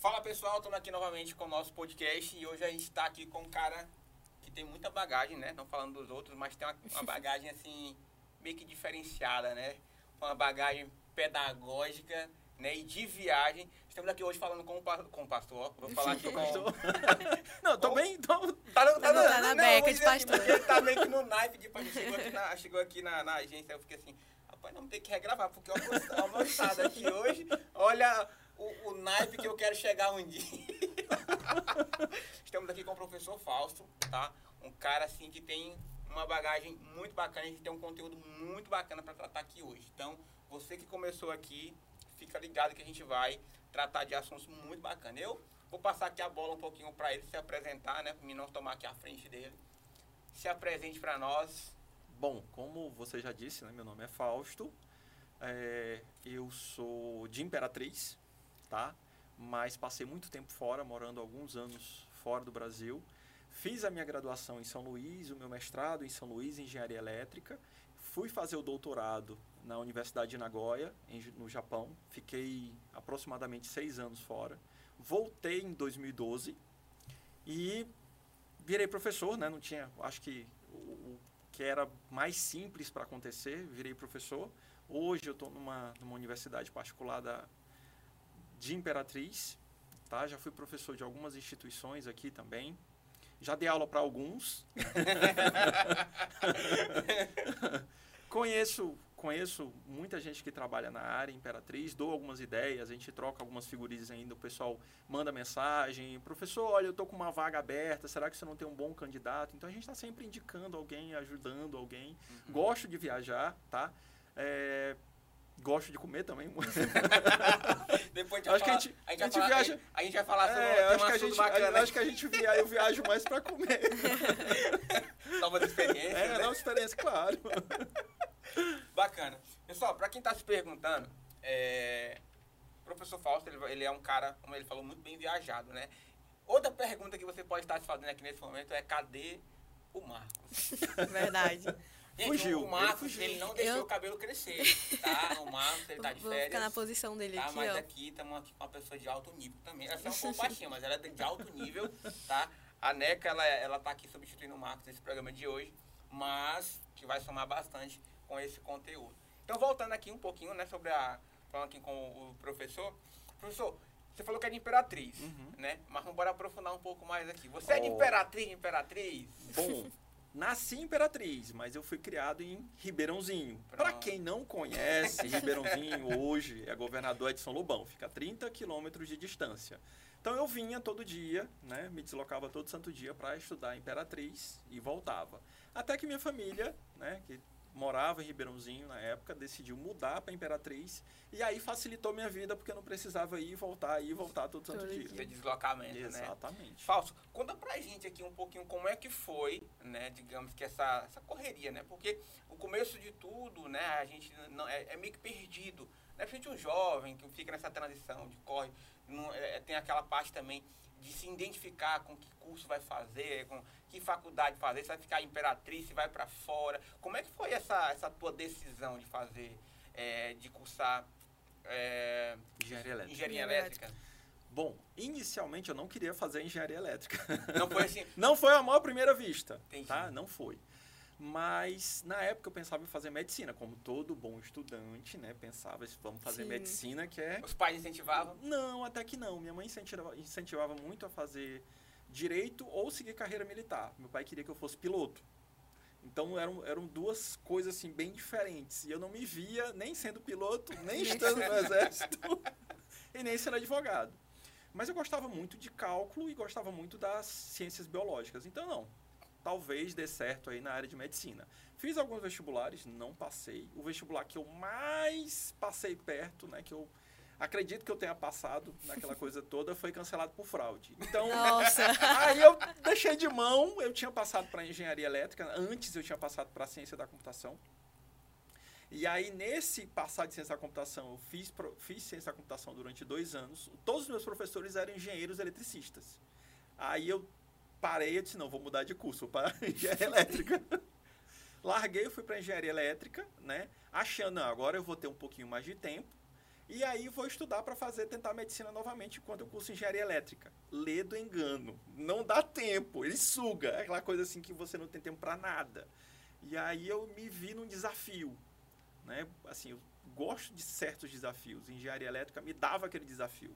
Fala pessoal, estamos aqui novamente com o nosso podcast e hoje a gente está aqui com um cara que tem muita bagagem, né? Não falando dos outros, mas tem uma, uma bagagem assim, meio que diferenciada, né? Uma bagagem pedagógica né, e de viagem. Estamos aqui hoje falando com o, com o pastor. Vou falar aqui com. Não, tô bem. Tô... Tá, no- Tá no- tá na não, beca de assim, pastor. Ele tá meio que no naipe de pastor. Chegou aqui na, chegou aqui na, na agência, eu fiquei assim, rapaz, não tem que regravar, porque o almoçado aqui hoje, olha o, o naipe que eu quero chegar um dia. Estamos aqui com o professor Fausto, tá? Um cara assim que tem uma bagagem muito bacana, a gente tem um conteúdo muito bacana para tratar aqui hoje. Então, você que começou aqui, fica ligado que a gente vai tratar de assuntos muito bacanas. Eu vou passar aqui a bola um pouquinho para ele se apresentar, né? Para não tomar aqui a frente dele. Se apresente para nós. Bom, como você já disse, né, meu nome é Fausto. É, eu sou de Imperatriz, tá? Mas passei muito tempo fora, morando alguns anos fora do Brasil. Fiz a minha graduação em São Luís, o meu mestrado em São Luís em Engenharia Elétrica. Fui fazer o doutorado na Universidade de Nagoya, em no Japão. Fiquei aproximadamente seis anos fora. Voltei em 2012 e virei professor, né? Não tinha, acho que o que era mais simples para acontecer, virei professor. Hoje eu estou numa, numa universidade particular da, de Imperatriz, tá? Já fui professor de algumas instituições aqui também. Já dei aula para alguns. conheço, conheço muita gente que trabalha na área Imperatriz, dou algumas ideias, a gente troca algumas figurinhas ainda, o pessoal manda mensagem, professor, olha, eu tô com uma vaga aberta, será que você não tem um bom candidato? Então a gente está sempre indicando alguém, ajudando alguém. Gosto de viajar, tá? É, gosto de comer também. Depois Acho que a gente- vai a gente falar- viaja- A gente vai falar sobre É, acho, que a gente, bacana. acho que a gente via, eu viajo mais para comer. Novas experiências, É, né? nova experiência, claro. Bacana. Pessoal, para quem está se perguntando, é, o professor Fausto, ele, ele é um cara, como ele falou, muito bem viajado, né? Outra pergunta que você pode estar se fazendo aqui nesse momento é cadê o Marcos? Verdade. Gente, Fugiu, o Marcos, ele fugiu. ele, não deixou Eu- o cabelo crescer, tá? O Marcos, ele tá de Vou férias. ficar na posição dele Tá, aqui, mas ó. aqui estamos aqui com uma pessoa de alto nível também. Ela é um pouco baixinha, mas ela é de alto nível, tá? A NECA, ela, ela tá aqui substituindo o Marcos nesse programa de hoje, mas que vai somar bastante com esse conteúdo. Então, voltando aqui um pouquinho, né, sobre a... Falando aqui com o professor. Professor, você falou que é de Imperatriz, Uhum. né? Mas vamos bora aprofundar um pouco mais aqui. Você é de Oh. Imperatriz, Imperatriz? Bom, nasci em Imperatriz, mas eu fui criado em Ribeirãozinho. Para quem não conhece, Ribeirãozinho hoje é governador de São Lobão, fica a 30 quilômetros de distância. Então eu vinha todo dia, né, me deslocava todo santo dia para estudar Imperatriz e voltava. Até que minha família, né, que morava em Ribeirãozinho na época, decidiu mudar para Imperatriz e aí facilitou minha vida porque eu não precisava ir e voltar, ir e voltar todo santo dia. Esse deslocamento, né? Exatamente. Falso, conta pra gente aqui um pouquinho como é que foi, né, digamos que essa, essa correria, né? Porque o começo de tudo, né, a gente não, é, é meio que perdido. Né? Principalmente um jovem que fica nessa transição de corre, não, é, tem aquela parte também de se identificar com que curso vai fazer, com que faculdade fazer, se vai ficar imperatriz, se vai para fora. Como é que foi essa, essa tua decisão de fazer, é, de cursar é, Engenharia elétrica. engenharia Engenharia elétrica? Bom, inicialmente eu não queria fazer engenharia elétrica. Não foi assim, Não foi a maior primeira vista, Entendi. tá? Não foi. Mas na época eu pensava em fazer medicina, como todo bom estudante, né? Pensava, vamos fazer Sim. medicina, que é os pais incentivavam? não, até que não. Minha mãe incentivava, incentivava muito a fazer direito ou seguir carreira militar. Meu pai queria que eu fosse piloto. Então eram, eram duas coisas assim bem diferentes. E eu não me via nem sendo piloto, nem estando no exército e nem sendo advogado. Mas eu gostava muito de cálculo e gostava muito das ciências biológicas. Então não, talvez dê certo aí na área de medicina. Fiz alguns vestibulares, não passei. O vestibular que eu mais passei perto, né, que eu acredito que eu tenha passado naquela coisa toda, foi cancelado por fraude. Então, aí eu deixei de mão, eu tinha passado para engenharia elétrica, antes eu tinha passado para ciência da computação. E aí, nesse passar de ciência da computação, eu fiz, fiz ciência da computação durante dois anos. Todos os meus professores eram engenheiros eletricistas. Aí eu parei e disse, não, vou mudar de curso para engenharia elétrica. Larguei, fui para engenharia elétrica, né? Achando, não, agora eu vou ter um pouquinho mais de tempo. E aí vou estudar para fazer, tentar medicina novamente, enquanto eu curso engenharia elétrica. Lê do engano. Não dá tempo, ele suga. É aquela coisa assim que você não tem tempo para nada. E aí eu me vi num desafio. Né? Assim, eu gosto de certos desafios. Engenharia elétrica me dava aquele desafio.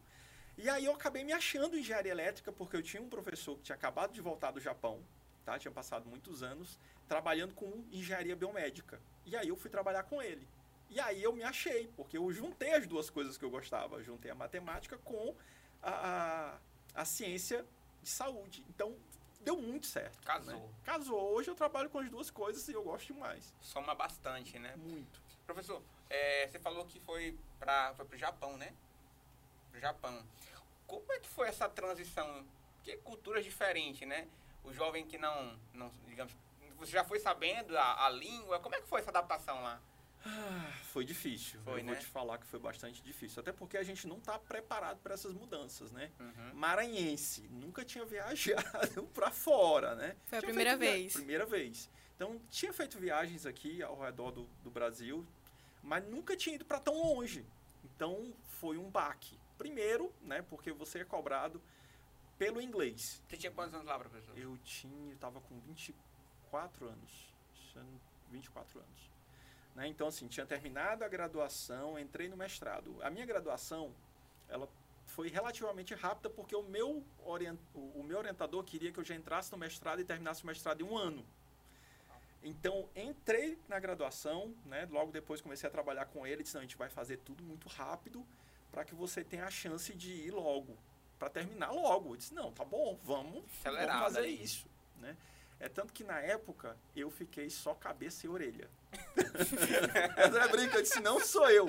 E aí eu acabei me achando engenharia elétrica porque eu tinha um professor que tinha acabado de voltar do Japão, tá? Tinha passado muitos anos trabalhando com engenharia biomédica. E aí eu fui trabalhar com ele. E aí eu me achei, porque eu juntei as duas coisas que eu gostava. Eu juntei a matemática com a, a, a ciência de saúde. Então, deu muito certo. Né? Casou. Né? Casou. Hoje eu trabalho com as duas coisas e eu gosto demais. Soma bastante, né? Muito. Professor, é, você falou que foi para foi o Japão, né? Pro Japão. Como é que foi essa transição? Porque culturas diferentes, né? O jovem que não, não digamos, você já foi sabendo a, a língua, como é que foi essa adaptação lá? Ah, foi difícil. Foi, eu né? vou te falar que foi bastante difícil. Até porque a gente não está preparado para essas mudanças, né? Uhum. Maranhense, nunca tinha viajado para fora, né? Foi a Tinha primeira feito via- vez. Primeira vez. Então, tinha feito viagens aqui ao redor do, do Brasil, mas nunca tinha ido para tão longe. Então, foi um baque. Primeiro, né? Porque você é cobrado pelo inglês. Você tinha quantos anos lá, professor? Eu tinha, eu tava com 24 anos. sendo 24 anos. Né? Então, assim, tinha terminado a graduação, entrei no mestrado. A minha graduação, ela foi relativamente rápida porque o meu, orient, o, meu orientador queria que eu já entrasse no mestrado e terminasse o mestrado em um ano. Então, entrei na graduação, né? logo depois comecei a trabalhar com ele, disse, não, a gente vai fazer tudo muito rápido para que você tenha a chance de ir logo, para terminar logo. Eu disse, não, tá bom, vamos, Acelerado vamos fazer aí. isso. Né? É tanto que na época eu fiquei só cabeça e orelha. André brinca, eu disse, não sou eu.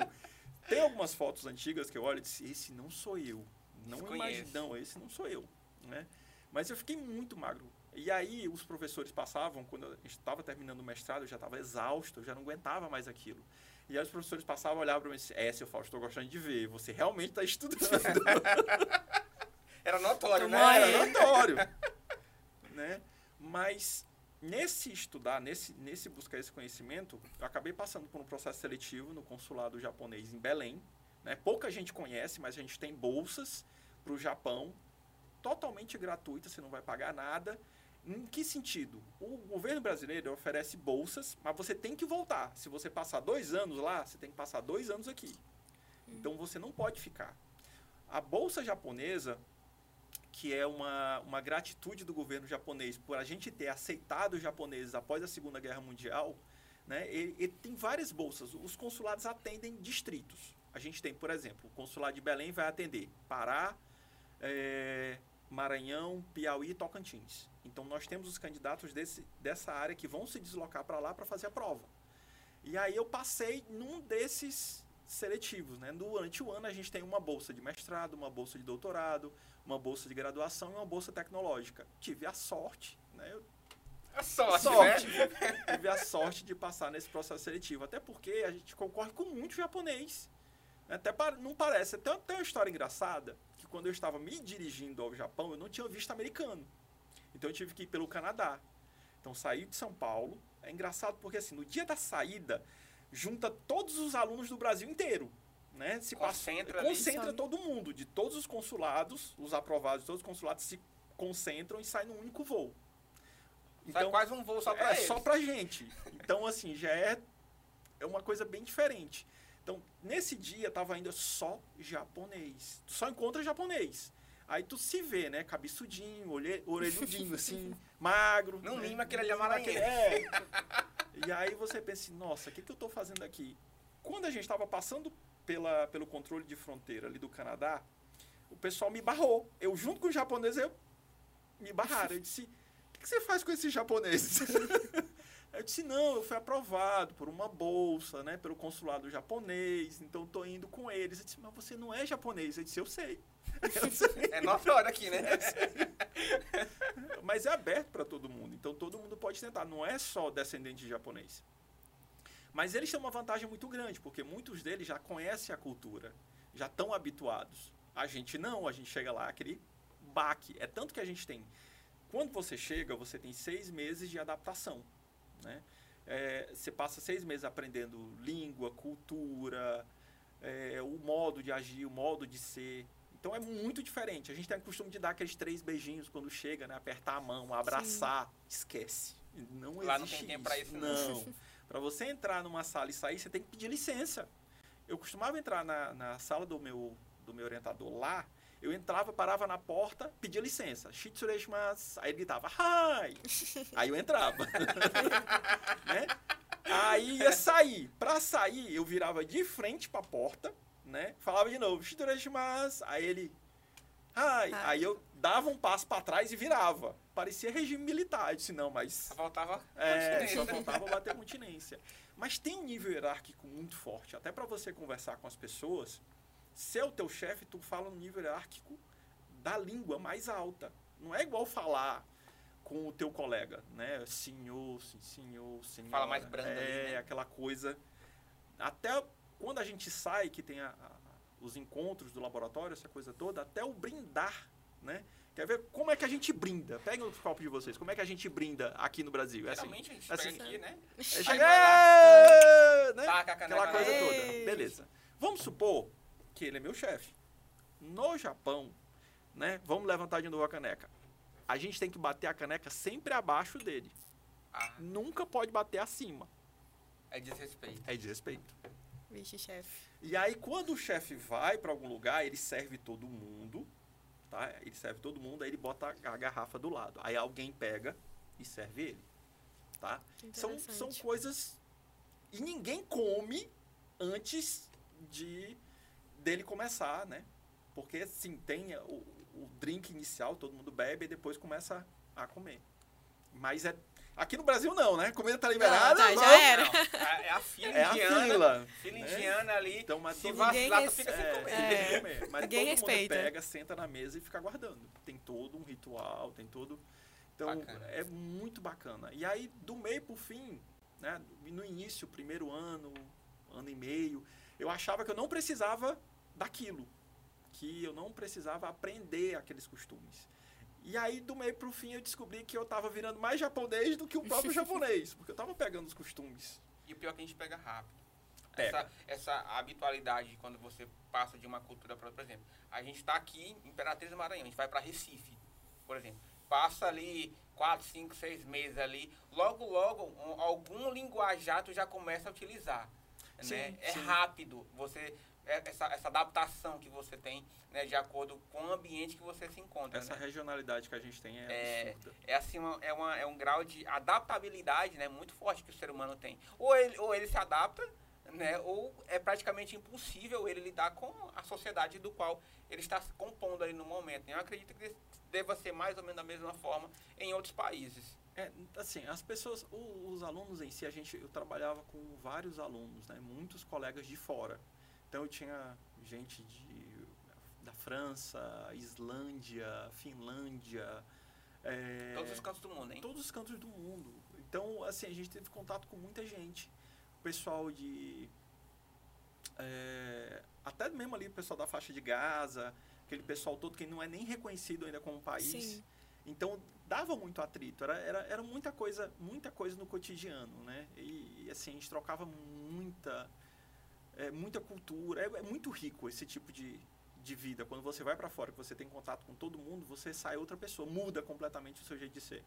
Tem algumas fotos antigas que eu olho e disse, esse não sou eu. Não imagino, não, esse não sou eu. Né? Mas eu fiquei muito magro. E aí os professores passavam, quando a gente estava terminando o mestrado, eu já estava exausto, eu já não aguentava mais aquilo. E aí os professores passavam, olhavam para mim e diziam, é, seu Fausto, estou gostando de ver, você realmente está estudando. Era notório, né? Aí. Era notório. Mas nesse estudar, nesse, nesse buscar esse conhecimento, eu acabei passando por um processo seletivo no consulado japonês em Belém. Né? Pouca gente conhece, mas a gente tem bolsas para o Japão, totalmente gratuitas, você não vai pagar nada. Em que sentido? O governo brasileiro oferece bolsas, mas você tem que voltar. Se você passar dois anos lá, você tem que passar dois anos aqui. Então você não pode ficar. A bolsa japonesa, que é uma, uma gratitude do governo japonês por a gente ter aceitado os japoneses após a Segunda Guerra Mundial, né, ele, ele tem várias bolsas. Os consulados atendem distritos. A gente tem, por exemplo, o consulado de Belém vai atender Pará, eh, Maranhão, Piauí e Tocantins. Então nós temos os candidatos desse, dessa área que vão se deslocar para lá para fazer a prova. E aí eu passei num desses seletivos, né? Durante o ano a gente tem uma bolsa de mestrado, uma bolsa de doutorado, uma bolsa de graduação e uma bolsa tecnológica. Tive a sorte, né? Eu A sorte, sorte. né? tive a sorte de passar nesse processo seletivo. Até porque a gente concorre com muito japonês. Até não parece. Tem, tem uma história engraçada que quando eu estava me dirigindo ao Japão, eu não tinha visto americano. Então eu tive que ir pelo Canadá. Então saí de São Paulo. É engraçado porque assim, no dia da saída, junta todos os alunos do Brasil inteiro. Né? Se passa- Concentra ali. concentra todo mundo, de todos os consulados, os aprovados de todos os consulados se concentram e saem num único voo. Sai quase um voo só pra é eles. só pra gente. Então, assim, já é, é uma coisa bem diferente. Então, nesse dia, tava ainda só japonês. Tu só encontra japonês. Aí tu se vê, né? Cabeçudinho, olhe- orelhudinho, assim, magro. No né? aquele ali No mínimo maranhense. aquele- É. E aí você pensa, nossa, o que, que eu tô fazendo aqui? Quando a gente estava passando pela, pelo controle de fronteira ali do Canadá, o pessoal me barrou. Eu, junto com os japoneses, eu me barraram. Eu disse, o que, você faz com esses japoneses? Eu disse, não, eu fui aprovado por uma bolsa, né, pelo consulado japonês, então estou indo com eles. Eu disse, mas você não é japonês. Eu disse, eu sei. É notório aqui, né? Mas é aberto para todo mundo, então todo mundo pode tentar, não é só descendente de japonês. Mas eles têm uma vantagem muito grande, porque muitos deles já conhecem a cultura, já estão habituados. A gente não, a gente chega lá, aquele baque. É tanto que a gente tem. Quando você chega, você tem seis meses de adaptação. Né? É, você passa seis meses aprendendo língua, cultura, é, o modo de agir, o modo de ser. Então é muito diferente. A gente tem o costume de dar aqueles três beijinhos quando chega, né? Apertar a mão, abraçar. Esquece. Não Lá não existe tem tempo pra isso, não. Não. Para você entrar numa sala e sair, você tem que pedir licença. Eu costumava entrar na, na sala do meu, do meu orientador lá, eu entrava, parava na porta, pedia licença. Shitsureshimasu. Aí ele gritava, hi! Aí eu entrava. né? Aí ia sair. Pra sair, eu virava de frente pra porta, né? Falava de novo, Shitsureshimasu. Aí ele! Hi. Aí eu dava um passo pra trás e virava. Parecia regime militar. Eu disse, não, mas Só faltava é, só faltava bater continência. Mas tem um nível hierárquico muito forte. Até para você conversar com as pessoas, se é o teu chefe, tu fala no nível hierárquico da língua mais alta. Não é igual falar com o teu colega, né? Senhor, sim, senhor, senhor. Fala mais brando É, ali, né? aquela coisa. Até quando a gente sai, que tem a- a- os encontros do laboratório, essa coisa toda, até o brindar, né? Quer ver como é que a gente brinda? Pega o copo de vocês. Como é que a gente brinda aqui no Brasil? É assim. Geralmente a gente assim, pega aqui, né? É chegar, vai né? Taca a caneca Aquela coisa lá. toda. Beleza. Vamos supor que ele é meu chefe. No Japão, né? Vamos levantar de novo a caneca. A gente tem que bater a caneca sempre abaixo dele. Ah, Nunca pode bater acima. é desrespeito. É desrespeito. Vixe, chefe. E aí, quando o chefe vai para algum lugar, ele serve todo mundo, tá? Ele serve todo mundo, aí ele bota a garrafa do lado. Aí alguém pega e serve ele, tá? São, são coisas... E ninguém come antes de dele começar, né? Porque, assim, tem o, o drink inicial, todo mundo bebe e depois começa a comer. Mas é... Aqui no Brasil não, né? Comida tá liberada. tá, já não. era. Não, é é a fila É a indiana. fila. Fila né? indiana ali. Então, mas se todo vacilar, fica sem é, comer. tem que É. comer. Mas Ninguém todo respeita. mundo pega, senta na mesa e fica aguardando. Tem todo um ritual, tem todo. Então Bacana. é muito bacana. E aí, do meio pro fim, né? No início, primeiro ano, ano e meio, eu achava que eu não precisava daquilo. Que eu não precisava aprender aqueles costumes. E aí, do meio pro fim, eu descobri que eu estava virando mais japonês do que o próprio japonês. Porque eu estava pegando os costumes. E o pior é que a gente pega rápido. Pega. Essa, essa habitualidade quando você passa de uma cultura para outra, por exemplo. A gente está aqui em Imperatriz do Maranhão, a gente vai para Recife, por exemplo. Passa ali 4, 5, 6 meses ali, logo, logo, um- algum linguajar tu já começa a utilizar. Sim, né? É sim. rápido, você essa, essa adaptação que você tem né, de acordo com o ambiente que você se encontra. Essa né? regionalidade que a gente tem é, É, absurda. é assim uma, é, uma, é um grau de adaptabilidade né, muito forte que o ser humano tem. Ou ele, ou ele se adapta, né, ou é praticamente impossível ele lidar com a sociedade do qual ele está se compondo ali no momento. Eu acredito que deva ser mais ou menos da mesma forma em outros países. É, assim, as pessoas, os alunos em si, a gente, eu trabalhava com vários alunos, né, muitos colegas de fora. Então eu tinha gente de, da França, Islândia, Finlândia, é, Todos os cantos do mundo, hein? todos os cantos do mundo. Então, assim, a gente teve contato com muita gente. O pessoal de. é, até mesmo ali o pessoal da faixa de Gaza, aquele pessoal todo que não é nem reconhecido ainda como país. Sim. Então dava muito atrito, era, era, era muita coisa, muita coisa no cotidiano, né? E, e, assim, a gente trocava muita, é, muita cultura, é, é muito rico esse tipo de, de vida. Quando você vai para fora, que você tem contato com todo mundo, você sai outra pessoa, muda completamente o seu jeito de ser.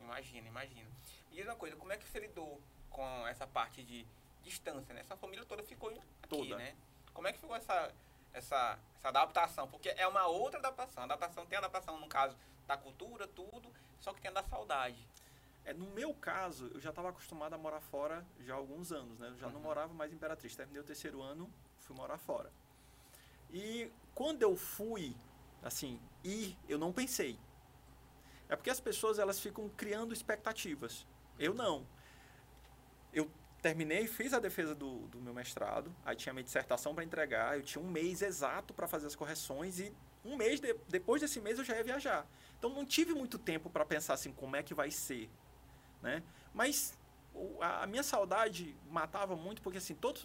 Imagina, imagina. Me diz uma coisa, como é que você lidou com essa parte de distância, né? Essa família toda ficou aqui, Toda. né? Como é que ficou essa, essa, essa adaptação? Porque é uma outra adaptação. A adaptação tem a adaptação, no caso, da cultura, tudo, só que tem a da saudade. É, no meu caso, eu já estava acostumado a morar fora já há alguns anos, né? Eu já não Uhum. morava mais em Imperatriz. Terminei o terceiro ano, fui morar fora. E quando eu fui, assim, ir, eu não pensei. É porque as pessoas, elas ficam criando expectativas. Eu não. Eu terminei, fiz a defesa do, do meu mestrado, aí tinha minha dissertação para entregar, eu tinha um mês exato para fazer as correções e um mês, de- depois desse mês eu já ia viajar. Então não tive muito tempo para pensar assim, como é que vai ser, né? Mas a, minha saudade matava muito porque assim, todo,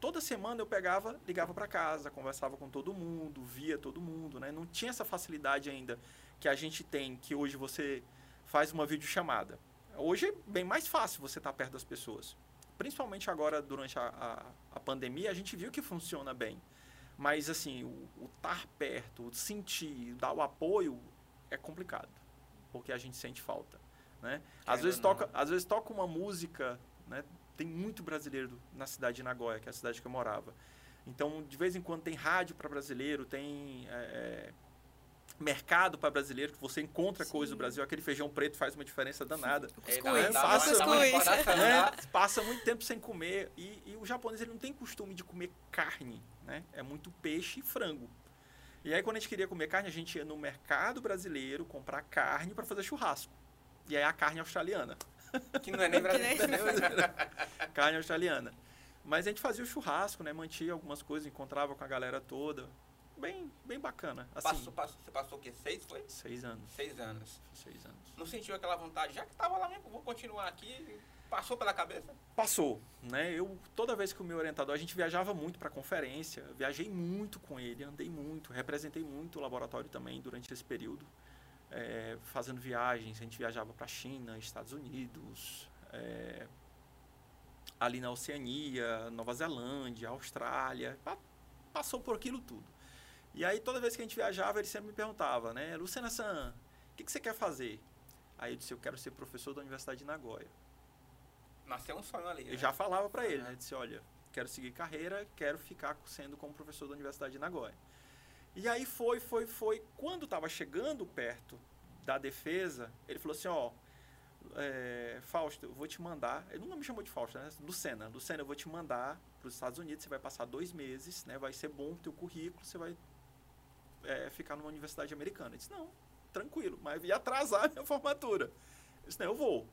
toda semana eu pegava, ligava para casa, conversava com todo mundo, via todo mundo, né? Não tinha essa facilidade ainda que a gente tem, que hoje você faz uma videochamada. Hoje é bem mais fácil você estar perto das pessoas. principalmente agora durante a, a, a pandemia, a gente viu que funciona bem. Mas, assim, o estar perto, o sentir, dar o apoio é complicado, porque a gente sente falta. Né? Às, vezes toca, às vezes toca uma música, né? tem muito brasileiro na cidade de Nagoya, que é a cidade que eu morava. Então, de vez em quando tem rádio para brasileiro, tem é, mercado para brasileiro, que você encontra Sim. coisa do Brasil. Aquele feijão preto faz uma diferença danada. É, passa, né? passa muito tempo sem comer. E, e, o japonês ele não tem costume de comer carne. Né? É muito peixe e frango. E aí, quando a gente queria comer carne, a gente ia no mercado brasileiro comprar carne para fazer churrasco. E aí a carne australiana. Que não é nem brasileira. carne australiana. Mas a gente fazia o churrasco, né? Mantia algumas coisas, encontrava com a galera toda. Bem, bem bacana. Assim, passou, passou, você passou o quê? Seis, foi? Seis anos. Seis anos. Seis anos. Não sentiu aquela vontade, já que estava lá mesmo, vou continuar aqui, passou pela cabeça? Passou, né? Eu, toda vez que o meu orientador, a gente viajava muito para conferência, viajei muito com ele, andei muito, representei muito o laboratório também durante esse período, é, fazendo viagens, a gente viajava para a China, Estados Unidos, é, ali na Oceania, Nova Zelândia, Austrália, passou por aquilo tudo. E aí toda vez que a gente viajava, ele sempre me perguntava, né, Luciana San, o que, que você quer fazer? Aí eu disse, eu quero ser professor da Universidade de Nagoya. Nasceu um sonho ali. Eu né? já falava para ele, né? Disse, olha, quero seguir carreira, quero ficar sendo como professor da Universidade de Nagoya. E aí foi, foi, foi. Quando estava chegando perto da defesa, ele falou assim, ó, é, Fausto, eu vou te mandar. Ele nunca me chamou de Fausto, né? Lucena. Lucena, eu vou te mandar para os Estados Unidos. Você vai passar dois meses, né? Vai ser bom o teu currículo. Você vai é, ficar numa universidade americana. Eu disse, não, tranquilo, mas ia atrasar a minha formatura. Eu disse, não, eu vou.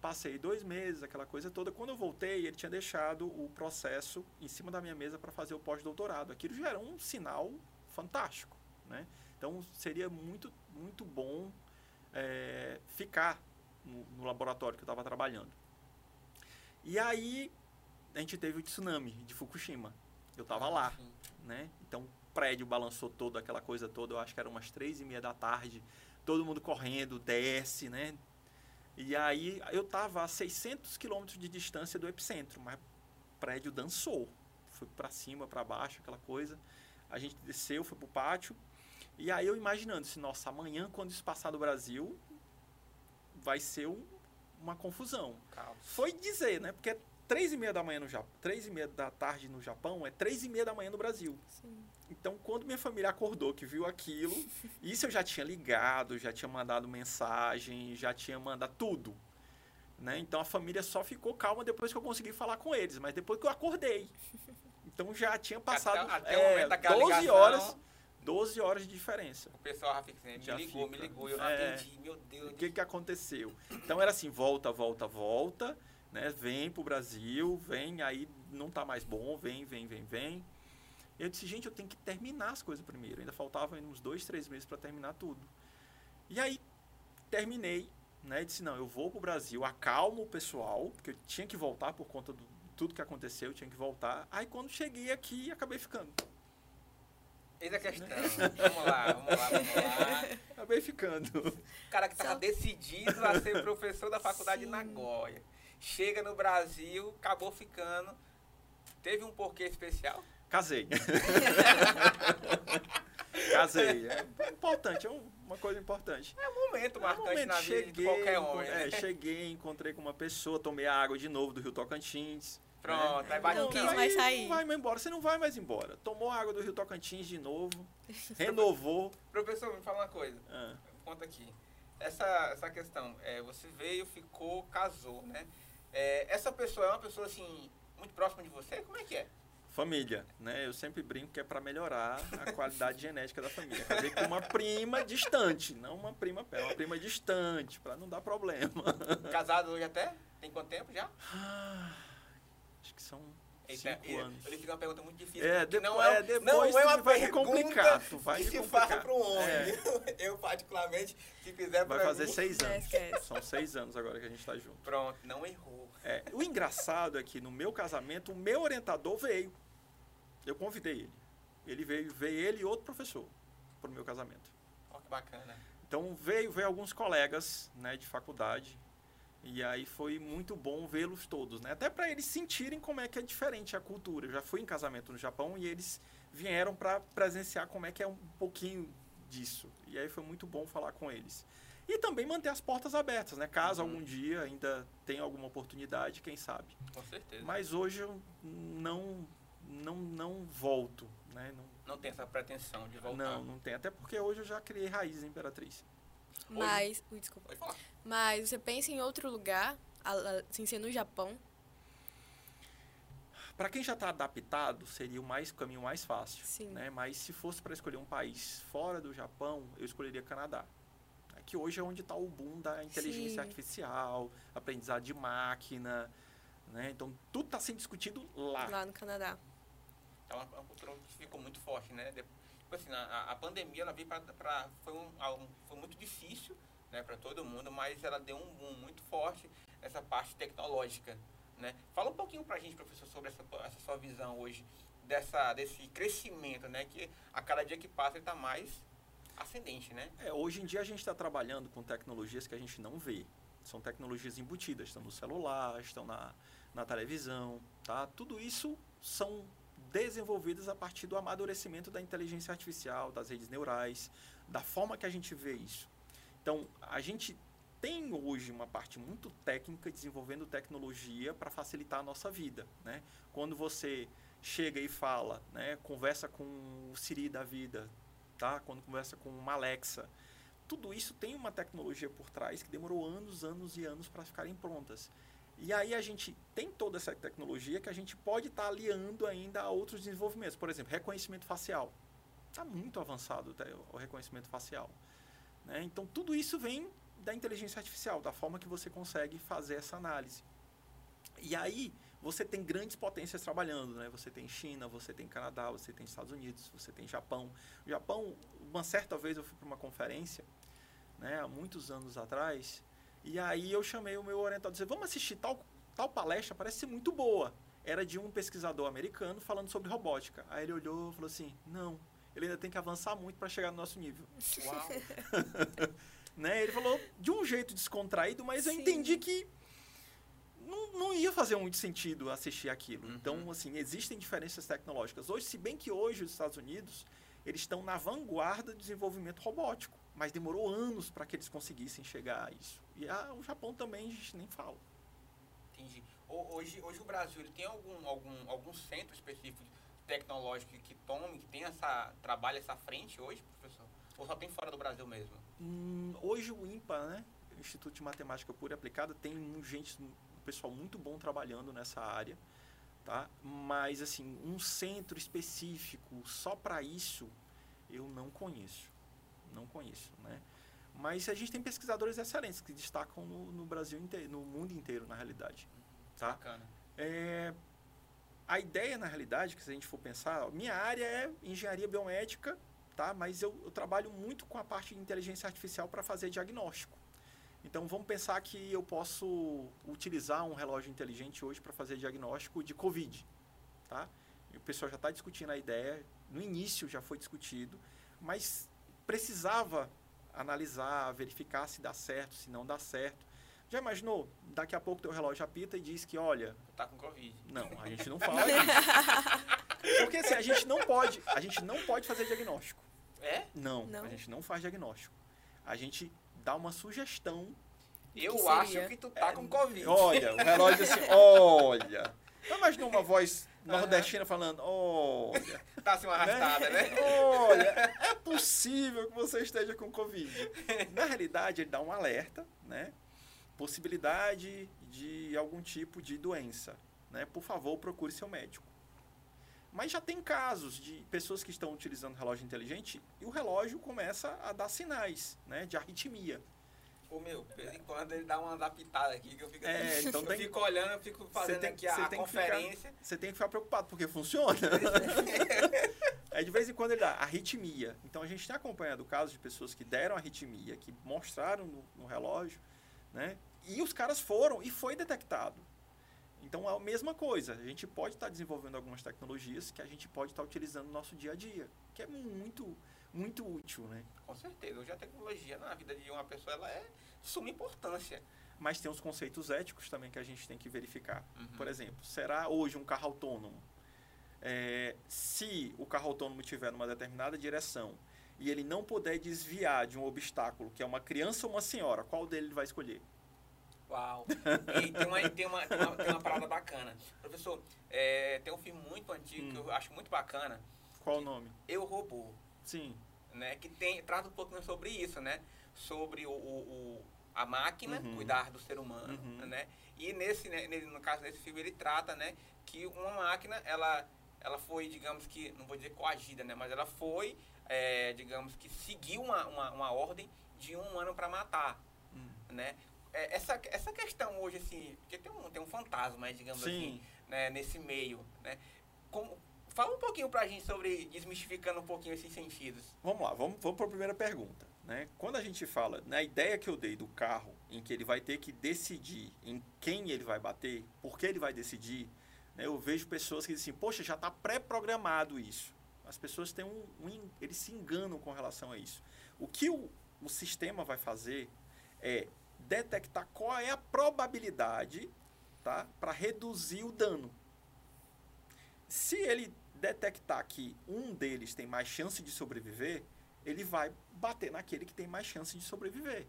Passei dois meses, aquela coisa toda. Quando eu voltei, ele tinha deixado o processo em cima da minha mesa para fazer o pós-doutorado. Aquilo já era um sinal fantástico, né? Então, seria muito, muito bom é, ficar no, no laboratório que eu estava trabalhando. E aí a gente teve o tsunami de Fukushima. Eu estava lá, né? Então o prédio balançou todo, aquela coisa toda. Eu acho que era umas três e meia da tarde. Todo mundo correndo, desce, né? E aí eu estava a 600 quilômetros de distância do epicentro, mas o prédio dançou. Foi para cima, para baixo, aquela coisa. A gente desceu, foi pro pátio. E aí eu imaginando, se nossa, amanhã quando isso passar do Brasil, vai ser um, uma confusão. Caos. Foi dizer, né? Porque é três e meia da manhã no Japão, três e meia da tarde no Japão, é três e meia da manhã no Brasil. Sim. Então, quando minha família acordou, que viu aquilo, isso eu já tinha ligado, já tinha mandado mensagem, já tinha mandado tudo. Né? Então, a família só ficou calma depois que eu consegui falar com eles, mas depois que eu acordei. Então, já tinha passado até, até é, 12 ligação, horas 12 horas de diferença. O pessoal já fica assim, me já ligou, fica. me ligou, eu não é, atendi, meu Deus. O que, que aconteceu? Então era assim, volta, volta, volta, né? Vem pro Brasil, vem, aí não tá mais bom, vem, vem, vem, vem. Eu disse, gente, eu tenho que terminar as coisas primeiro. Ainda faltavam uns dois, três meses para terminar tudo. E aí terminei, né? disse, não, eu vou pro Brasil, acalmo o pessoal, porque eu tinha que voltar por conta do tudo que aconteceu, eu tinha que voltar. Aí quando cheguei aqui, acabei ficando. Eis a questão. vamos lá, vamos lá, vamos lá. Acabei ficando. O cara que estava decidido a ser professor da faculdade Sim. de Nagoya. Chega no Brasil, acabou ficando. Teve um porquê especial? Casei. Casei. É importante, é uma coisa importante. É um momento marcante é um momento. na vida cheguei, de qualquer homem. É, cheguei, encontrei com uma pessoa, tomei a água de novo do Rio Tocantins. Pronto, aí vai não quis mais sair. Não vai mais embora, você não vai mais embora. Tomou água do Rio Tocantins de novo, renovou. Professor, me fala uma coisa. Ah. Conta aqui. Essa, essa questão, é, você veio, ficou, casou, né? É, essa pessoa é uma pessoa, assim, muito próxima de você? Como é que é? Família, né? Eu sempre brinco que é para melhorar a qualidade genética da família. Casei com uma prima distante, não uma prima perto, uma prima distante, para não dar problema. Casado hoje até? Tem quanto tempo já? Acho que são Eita, cinco anos. Ele fiz uma pergunta muito difícil. É, depois, não é, depois não é uma vai complicar. Tu vai que se complicar. faz para um homem. É. Eu, particularmente, se fizer Vai fazer mim, seis anos. É, São seis anos agora que a gente está junto. Pronto, não errou. É, o engraçado é que no meu casamento, o meu orientador veio. Eu convidei ele. Ele veio, veio ele e outro professor para o meu casamento. Ó, que bacana. Então veio, veio alguns colegas né, de faculdade E aí foi muito bom vê-los todos, né? Até para eles sentirem como é que é diferente a cultura. Eu já fui em casamento no Japão e eles vieram para presenciar como é que é um pouquinho disso. E aí foi muito bom falar com eles. E também manter as portas abertas, né? Caso Uhum. algum dia ainda tenha alguma oportunidade, quem sabe. Com certeza. Mas hoje eu não não não volto, né? Não, Não tem essa pretensão de voltar. não, não tem. Até porque hoje eu já criei raízes Imperatriz. Mas, ui, desculpa. Mas você pensa em outro lugar, sem ser no Japão? Para quem já está adaptado, seria o mais o caminho mais fácil, Sim. né? Mas se fosse para escolher um país fora do Japão, eu escolheria Canadá. É que hoje é onde está o boom da inteligência Sim. artificial, aprendizado de máquina, né? Então tudo está sendo discutido lá. Lá no Canadá. É uma, uma cultura que ficou muito forte, né? De- Tipo assim, a, a pandemia ela veio pra, pra- foi, um, um- foi muito difícil, né, para todo mundo, mas ela deu um boom muito forte nessa parte tecnológica, né? Fala um pouquinho pra gente, professor, sobre essa, essa sua visão hoje dessa desse crescimento, né, que a cada dia que passa ele tá mais ascendente, né? É, hoje em dia a gente está trabalhando com tecnologias que a gente não vê. São tecnologias embutidas, estão no celular, estão na, na televisão, tá? Tudo isso são desenvolvidas a partir do amadurecimento da inteligência artificial, das redes neurais, da forma que a gente vê isso. Então, a gente tem hoje uma parte muito técnica desenvolvendo tecnologia para facilitar a nossa vida, né? Quando você chega e fala, né, conversa com o Siri da vida, tá? Quando conversa com uma Alexa, tudo isso tem uma tecnologia por trás que demorou anos, anos e anos para ficarem prontas. E aí a gente tem toda essa tecnologia que a gente pode estar aliando ainda a outros desenvolvimentos. Por exemplo, reconhecimento facial. Está muito avançado tá, o reconhecimento facial. Né? Então, tudo isso vem da inteligência artificial, da forma que você consegue fazer essa análise. E aí, você tem grandes potências trabalhando, né? Você tem China, você tem Canadá, você tem Estados Unidos, você tem Japão. O Japão, uma certa vez eu fui para uma conferência, né, há muitos anos atrás, e aí eu chamei o meu orientador e disse, vamos assistir tal, tal palestra, parece ser muito boa. Era de um pesquisador americano falando sobre robótica. Aí ele olhou e falou assim, não, ele ainda tem que avançar muito para chegar no nosso nível. Uau. Né? Ele falou de um jeito descontraído, mas eu Sim. entendi que não, não ia fazer muito sentido assistir aquilo. Uhum. Então, assim, existem diferenças tecnológicas. Hoje, se bem que hoje os Estados Unidos, eles estão na vanguarda do desenvolvimento robótico, mas demorou anos para que eles conseguissem chegar a isso. E ah, o Japão também a gente nem fala. Entendi. Ho- Hoje, hoje o Brasil ele tem algum, algum, algum centro específico tecnológico que tome, que tem essa, trabalha essa frente hoje, professor? Ou só tem fora do Brasil mesmo? Hum, hoje o IMPA, né, o Instituto de Matemática Pura e Aplicada, tem um gente, um pessoal muito bom trabalhando nessa área, tá? Mas assim, um centro específico só para isso eu não conheço, não conheço, né? Mas a gente tem pesquisadores excelentes que destacam no, no Brasil inteiro, no mundo inteiro, na realidade, tá? Bacana. É, a ideia, na realidade, que se a gente for pensar, minha área é engenharia biomédica, tá? mas eu, eu trabalho muito com a parte de inteligência artificial para fazer diagnóstico. Então, vamos pensar que eu posso utilizar um relógio inteligente hoje para fazer diagnóstico de Covid. Tá? E o pessoal já está discutindo a ideia, no início já foi discutido, mas precisava analisar, verificar se dá certo, se não dá certo. Já imaginou? Daqui a pouco teu relógio apita e diz que, olha, Tá com Covid. não, a gente não fala isso. Porque assim, a gente não pode, a gente não pode fazer diagnóstico. É? Não, Não? a gente não faz diagnóstico. A gente dá uma sugestão. Eu que acho que tu tá com Covid. Olha, o relógio diz assim, olha. Já imaginou uma voz nordestina falando, olha, Tá assim uma arrastada, né? olha, é possível que você esteja com Covid. Na realidade, ele dá um alerta, né? Possibilidade de algum tipo de doença, né? Por favor, procure seu médico. Mas já tem casos de pessoas que estão utilizando relógio inteligente e o relógio começa a dar sinais, né? De arritmia. Ô meu, de vez em quando ele dá uma adaptada aqui que eu fico, É, então eu tem- fico olhando, eu fico fazendo tem- aqui a, conferência. Você tem que ficar preocupado, porque funciona. Aí de vez em quando ele dá arritmia. Então a gente tem acompanhado casos de pessoas que deram arritmia, que mostraram no, no relógio, né? E os caras foram e foi detectado. Então é a mesma coisa. A gente pode estar desenvolvendo algumas tecnologias que a gente pode estar utilizando no nosso dia a dia, que é muito, muito útil, né? Com certeza, hoje a tecnologia na vida de uma pessoa ela é de suma importância. mas tem os conceitos éticos também que a gente tem que verificar. Uhum. Por exemplo, será hoje um carro autônomo? É, se o carro autônomo tiver numa determinada direção e ele não puder desviar de um obstáculo, que é uma criança ou uma senhora, qual dele ele vai escolher? Uau. E tem uma, tem uma, tem uma, tem uma parada bacana. Professor, é, tem um filme muito antigo Hum. que eu acho muito bacana, Qual o nome? Eu, Robô, Sim. né? Que tem, trata um pouquinho sobre isso, né? Sobre o, o- o- a máquina Uhum. cuidar do ser humano, Uhum. né? E nesse, né, no caso desse filme, ele trata, né? Que uma máquina, ela, ela foi, digamos que, não vou dizer coagida, né? Mas ela foi, é, digamos que, seguiu uma, uma, uma ordem de um humano para matar, Hum. né? É, essa, essa questão hoje, assim, porque tem um, tem um fantasma, digamos assim, Sim. né, nesse meio, né? Como, fala um pouquinho pra gente sobre, desmistificando um pouquinho esses sentidos. Vamos lá, vamos, vamos para a primeira pergunta. Né? Quando a gente fala, na ideia que eu dei do carro, em que ele vai ter que decidir em quem ele vai bater, por que ele vai decidir, né? eu vejo pessoas que dizem assim, poxa, já está pré-programado isso. As pessoas têm um, um Eles se enganam com relação a isso. O que o, o sistema vai fazer é detectar qual é a probabilidade tá, para reduzir o dano. Se ele detectar que um deles tem mais chance de sobreviver, ele vai bater naquele que tem mais chance de sobreviver,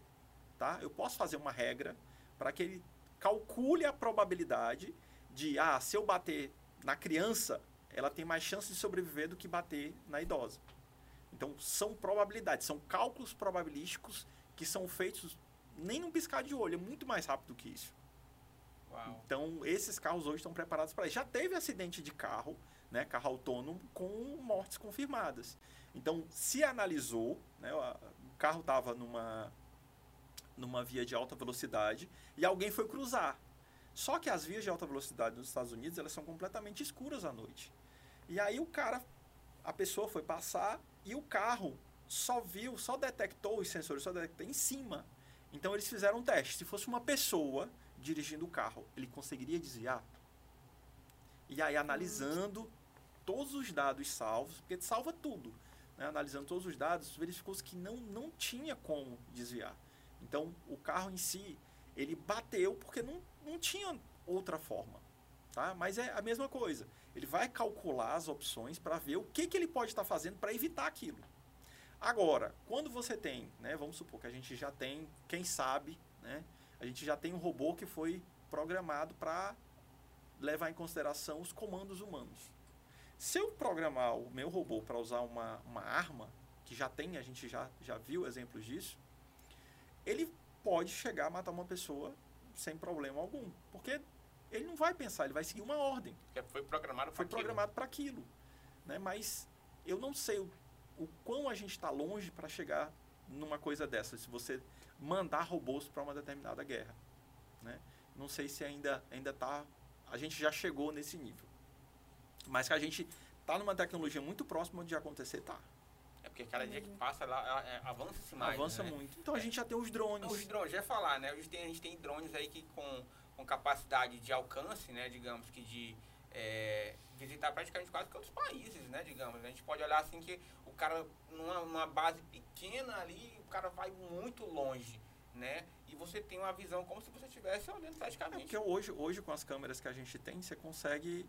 tá? Eu posso fazer uma regra para que ele calcule a probabilidade de, ah, se eu bater na criança, ela tem mais chance de sobreviver do que bater na idosa. Então, são probabilidades, são cálculos probabilísticos que são feitos nem num piscar de olho, é muito mais rápido que isso. Uau. Então, esses carros hoje estão preparados para isso. Já teve acidente de carro, né, carro autônomo, com mortes confirmadas. Então, se analisou, né, o carro estava numa, numa via de alta velocidade e alguém foi cruzar. Só que as vias de alta velocidade nos Estados Unidos, elas são completamente escuras à noite. E aí o cara, a pessoa foi passar e o carro só viu, só detectou os sensores, só detectou em cima. Então eles fizeram um teste. Se fosse uma pessoa dirigindo o carro, ele conseguiria desviar? E aí, analisando todos os dados salvos, porque salva tudo, né? analisando todos os dados, verificou-se que não, não tinha como desviar. Então, o carro em si, ele bateu porque não, não tinha outra forma. Tá? Mas é a mesma coisa. Ele vai calcular as opções para ver o que, que ele pode estar fazendo para evitar aquilo. Agora, quando você tem, né, vamos supor que a gente já tem, quem sabe, né, a gente já tem um robô que foi programado para levar em consideração os comandos humanos. Se eu programar o meu robô para usar uma, uma arma, que já tem, a gente já, já viu exemplos disso, ele pode chegar a matar uma pessoa sem problema algum. Porque ele não vai pensar, ele vai seguir uma ordem Porque foi programado foi pra aquilo. programado para aquilo. Né? Mas eu não sei o, o quão a gente está longe para chegar numa coisa dessa, se você mandar robôs para uma determinada guerra. Né? Não sei se ainda ainda está. A gente já chegou nesse nível. Mas que a gente está numa tecnologia muito próxima de acontecer, tá. É porque cada dia que passa, ela, é, avança-se mais. Avança né? muito. Então a gente já tem os drones. Os drones, já ia falar, né? Hoje tem, a gente tem drones aí que com, com capacidade de alcance, né? Digamos que de é, visitar praticamente quase todos os países, né? Digamos. A gente pode olhar assim que o cara, numa, numa base pequena ali, o cara vai muito longe, né? E você tem uma visão como se você estivesse olhando É praticamente. porque hoje, hoje, com as câmeras que a gente tem, você consegue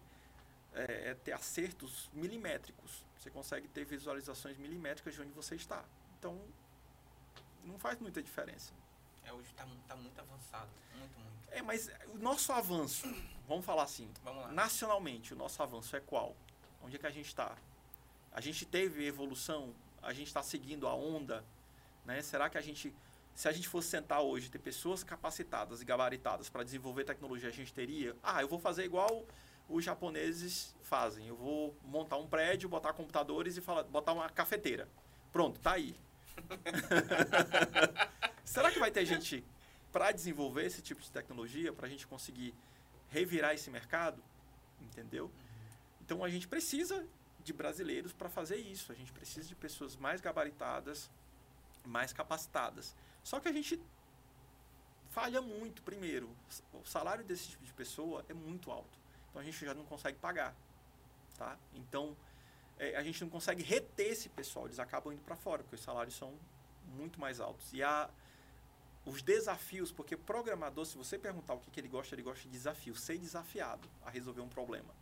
é, é, ter acertos milimétricos. Você consegue ter visualizações milimétricas de onde você está. Então, não faz muita diferença. É, hoje tá, mu- tá muito avançado. Muito, muito. É, mas o nosso avanço, vamos falar assim, Vamos nacionalmente, o nosso avanço é qual? Onde é que a gente está? A gente teve evolução? A gente está seguindo a onda? Né? Será que a gente, se a gente fosse sentar hoje, ter pessoas capacitadas e gabaritadas para desenvolver tecnologia, a gente teria? Ah, eu vou fazer igual os japoneses fazem. Eu vou montar um prédio, botar computadores e falar, botar uma cafeteira. Pronto, tá aí. Será que vai ter gente para desenvolver esse tipo de tecnologia, para a gente conseguir revirar esse mercado? Entendeu? Então a gente precisa de brasileiros para fazer isso. A gente precisa de pessoas mais gabaritadas, mais capacitadas. Só que a gente falha muito, primeiro. O salário desse tipo de pessoa é muito alto. Então a gente já não consegue pagar. Tá? Então é, a gente não consegue reter esse pessoal. Eles acabam indo para fora, porque os salários são muito mais altos. E a, os desafios, porque programador, se você perguntar o que, que ele gosta, ele gosta de desafio, ser desafiado a resolver um problema,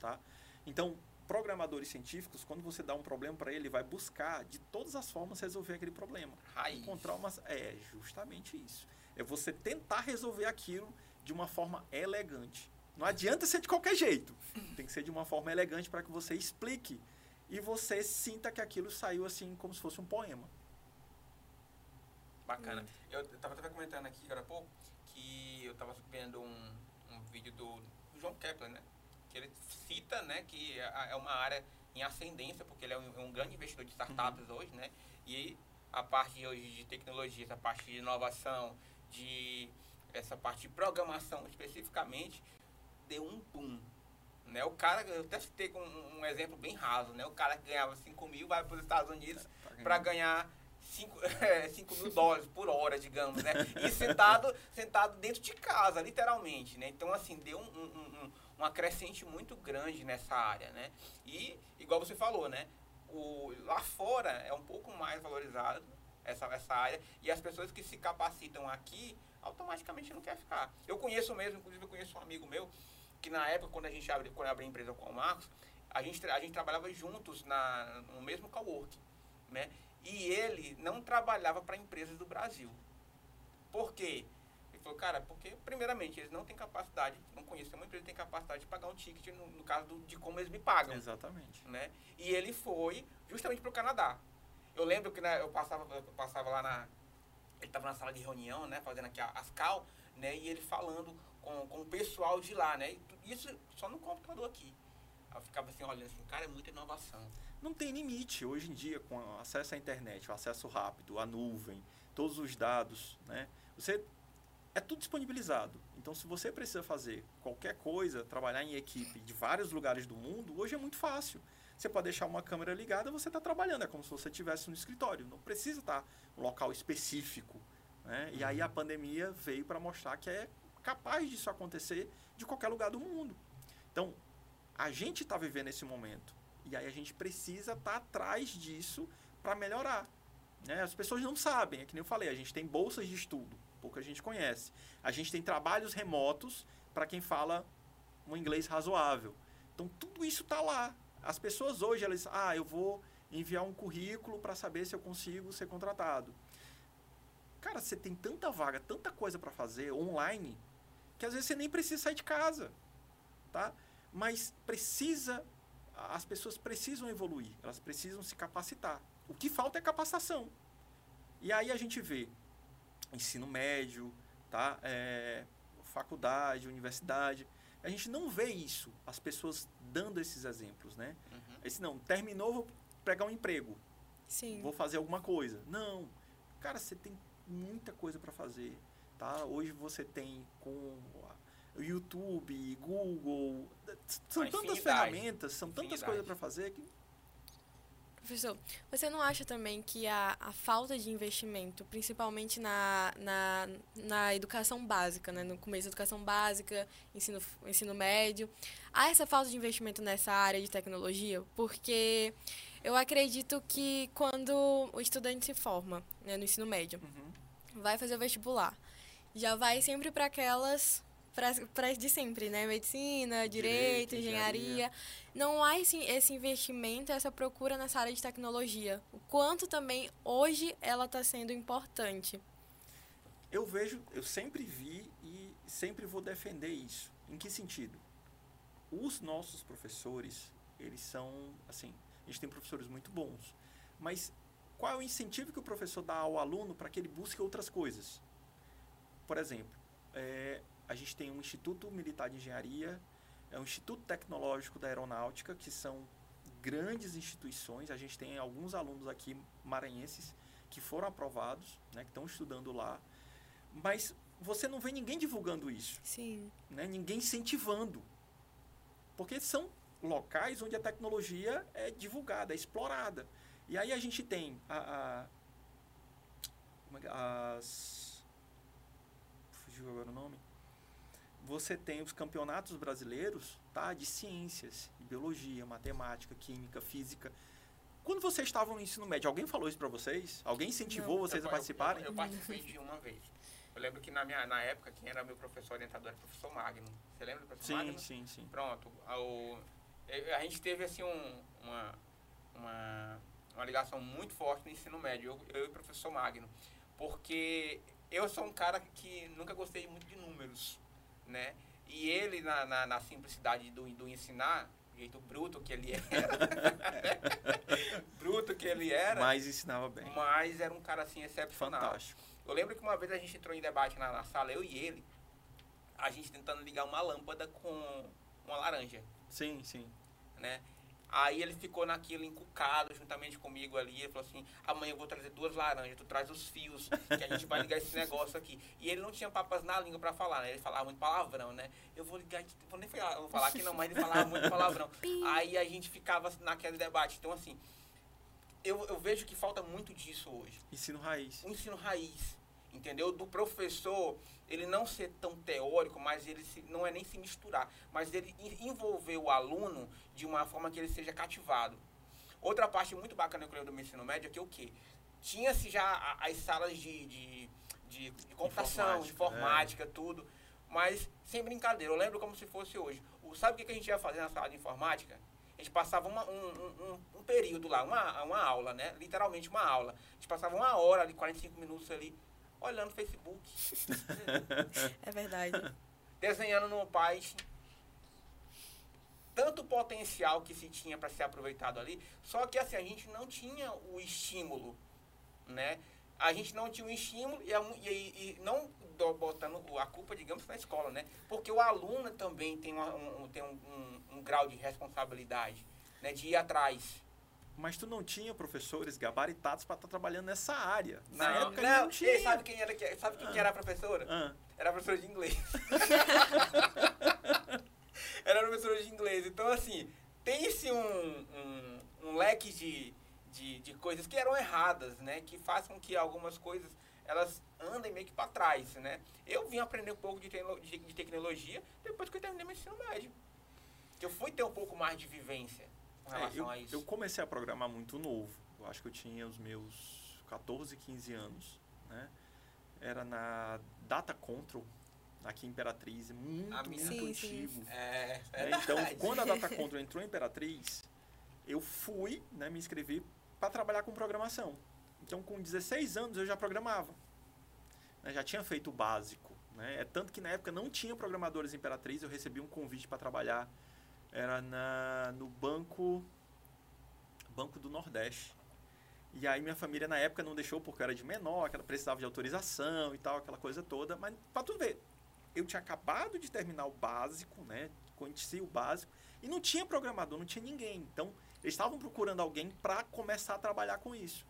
tá? Então, programadores científicos, quando você dá um problema para ele, ele vai buscar de todas as formas resolver aquele problema. Raiz. Encontrar uma é justamente isso. É você tentar resolver aquilo de uma forma elegante. Não adianta ser de qualquer jeito. Tem que ser de uma forma elegante para que você explique e você sinta que aquilo saiu assim como se fosse um poema. Bacana. Eu estava até comentando aqui agora há pouco que eu estava vendo um, um vídeo do João Kepler, né? Que ele cita, né, que é é uma área em ascendência, porque ele é um, é um grande investidor de startups hoje, né? E a parte hoje de tecnologia, essa parte de inovação, de essa parte de programação especificamente, deu um boom. Né? O cara, eu até citei com um, um exemplo bem raso, né? O cara que ganhava 5 mil vai para os Estados Unidos para ganhar 5 mil dólares por hora, digamos, né? E sentado, sentado dentro de casa, literalmente, né? Então, assim, deu um, um, um, uma crescente muito grande nessa área, né? E, igual você falou, né? O, lá fora é um pouco mais valorizado essa, essa área e as pessoas que se capacitam aqui automaticamente não quer ficar. Eu conheço mesmo, inclusive eu conheço um amigo meu que na época quando a gente abre, quando eu abri a empresa com o Marcos, a gente, a gente trabalhava juntos na, no mesmo coworking, né? E ele não trabalhava para empresas do Brasil. Por quê? Ele falou, cara, porque, primeiramente, eles não têm capacidade, não conheço uma empresa que tem capacidade de pagar um ticket no, no caso do, de como eles me pagam. Exatamente. Né? E ele foi justamente para o Canadá. Eu lembro que né, eu, passava, eu passava lá na. Ele estava na sala de reunião, né? Fazendo aqui as cal, né? E ele falando com, com o pessoal de lá, né? Isso só no computador aqui. Eu ficava assim, olhando assim, cara, é muita inovação. Não tem limite hoje em dia com acesso à internet, o acesso rápido, a nuvem, todos os dados, né? Você é tudo disponibilizado. Então, se você precisa fazer qualquer coisa, trabalhar em equipe de vários lugares do mundo, hoje é muito fácil. Você pode deixar uma câmera ligada, você está trabalhando, é como se você estivesse no escritório. Não precisa estar um local específico. Né? E aí a pandemia veio para mostrar que é capaz disso acontecer de qualquer lugar do mundo. Então, a gente está vivendo esse momento. E aí a gente precisa estar tá atrás disso para melhorar. Né? As pessoas não sabem, é que nem eu falei, a gente tem bolsas de estudo, pouca gente conhece. A gente tem trabalhos remotos para quem fala um inglês razoável. Então tudo isso está lá. As pessoas hoje, elas, ah, eu vou enviar um currículo para saber se eu consigo ser contratado. Cara, você tem tanta vaga, tanta coisa para fazer online, que às vezes você nem precisa sair de casa, tá? Mas precisa as pessoas precisam evoluir, elas precisam se capacitar. O que falta é capacitação. E aí a gente vê ensino médio, tá? É, faculdade, universidade. A gente não vê isso, as pessoas dando esses exemplos, né? Uhum. Esse não, terminou, vou pegar um emprego. Sim. Vou fazer alguma coisa. Não. Cara, você tem muita coisa para fazer, tá? Hoje você tem com YouTube, Google. São tantas ferramentas, são tantas coisas para fazer que. Professor, você não acha também que a, a falta de investimento, principalmente na, na, na educação básica, né? no começo da educação básica, ensino, ensino médio, há essa falta de investimento nessa área de tecnologia? Porque eu acredito que quando o estudante se forma né, no ensino médio, uhum. vai fazer o vestibular, já vai sempre para aquelas para as de sempre, né? Medicina, direito, direito engenharia. engenharia. Não há esse, esse investimento, essa procura nessa área de tecnologia. O quanto também hoje ela está sendo importante. Eu vejo, eu sempre vi e sempre vou defender isso. Em que sentido? Os nossos professores, eles são, assim, a gente tem professores muito bons, mas qual é o incentivo que o professor dá ao aluno para que ele busque outras coisas? Por exemplo, é, a gente tem um Instituto Militar de Engenharia, é um Instituto Tecnológico da Aeronáutica, que são grandes instituições. A gente tem alguns alunos aqui maranhenses que foram aprovados, né, que estão estudando lá. Mas você não vê ninguém divulgando isso. Sim. Né, ninguém incentivando. Porque são locais onde a tecnologia é divulgada, é explorada. E aí a gente tem a, a é as fugiu agora o nome você tem os campeonatos brasileiros tá, de ciências, de biologia, matemática, química, física. Quando vocês estavam no ensino médio, alguém falou isso para vocês? Alguém incentivou Não, vocês eu, a participarem? Eu, eu, participei de uma vez. Eu lembro que na, minha, na época, quem era meu professor orientador era o professor Magno. Você lembra do professor Sim, Magno? sim, sim. Pronto. A, o- a gente teve, assim, um- uma, uma, uma ligação muito forte no ensino médio, eu, eu e o professor Magno. Porque eu sou um cara que nunca gostei muito de números, né? E ele, na, na, na simplicidade do, do ensinar, do jeito bruto que ele era, bruto que ele era, Mas ensinava bem. mas era um cara, assim, excepcional. Fantástico. Eu lembro que uma vez a gente entrou em debate na, na sala, eu e ele, a gente tentando ligar uma lâmpada com uma laranja, Sim, sim. né? Aí ele ficou naquilo encucado juntamente comigo ali. Ele falou assim: amanhã eu vou trazer duas laranjas, tu traz os fios, que a gente vai ligar esse negócio aqui. E ele não tinha papas na língua pra falar, né? Ele falava muito palavrão, né? Eu vou ligar, vou nem falar, vou falar aqui não, mas ele falava muito palavrão. Aí a gente ficava naquele debate. Então, assim, eu, eu vejo que falta muito disso hoje Ensino raiz. o ensino raiz, entendeu? Do professor, ele não ser tão teórico, mas ele se, não é nem se misturar, mas ele en- envolver o aluno de uma forma que ele seja cativado. Outra parte muito bacana que eu lembro do ensino médio é que o quê? Tinha-se já as salas de, de, de, de computação, de Informática, informática, tudo, mas sem brincadeira. Eu lembro como se fosse hoje. O, sabe o que que a gente ia fazer na sala de informática? A gente passava uma- um, um- um- um período lá, uma, uma aula, né? Literalmente uma aula. A gente passava uma hora ali, 45 minutos ali, olhando o Facebook, É verdade. desenhando no Python. Tanto potencial que se tinha para ser aproveitado ali, só que assim, a gente não tinha o estímulo, né? A gente não tinha o estímulo e, a e, e não do- botando a culpa, digamos, na escola, né? Porque o aluno também tem, uma- um, um- tem um, um- um grau de responsabilidade, né? De ir atrás. Mas tu não tinha professores gabaritados para estar trabalhando nessa área. Na Não, época não, não tinha. Ei, sabe quem era que sabe quem que era a professora? Ah, Era a professora de inglês. era a professora de inglês. Então, assim, tem-se um, um, um leque de, de, de coisas que eram erradas, né? Que façam que algumas coisas elas andem meio que para trás, né? Eu vim aprender um pouco de, de, de tecnologia depois que eu terminei meu ensino médio. Que eu fui ter um pouco mais de vivência com é, relação eu, a isso. eu comecei a programar muito novo. Eu acho que eu tinha os meus 14, 15 anos. Né? Era na Data Control, aqui em Imperatriz. Muito, A minha- muito Sim, sim. antigo. É, né? Então, quando a Data Control entrou em Imperatriz, eu fui, né, me inscrevi para trabalhar com programação. Então, com 16 anos, eu já programava. Né, Já tinha feito o básico. Né? É tanto que na época não tinha programadores em Imperatriz, eu recebi um convite para trabalhar. Era na, no Banco, banco do Nordeste. E aí minha família na época não deixou porque eu era de menor, que ela precisava de autorização e tal, aquela coisa toda. Mas para tu ver, eu tinha acabado de terminar o básico, né? Conhecia o básico e não tinha programador, não tinha ninguém. Então, eles estavam procurando alguém para começar a trabalhar com isso.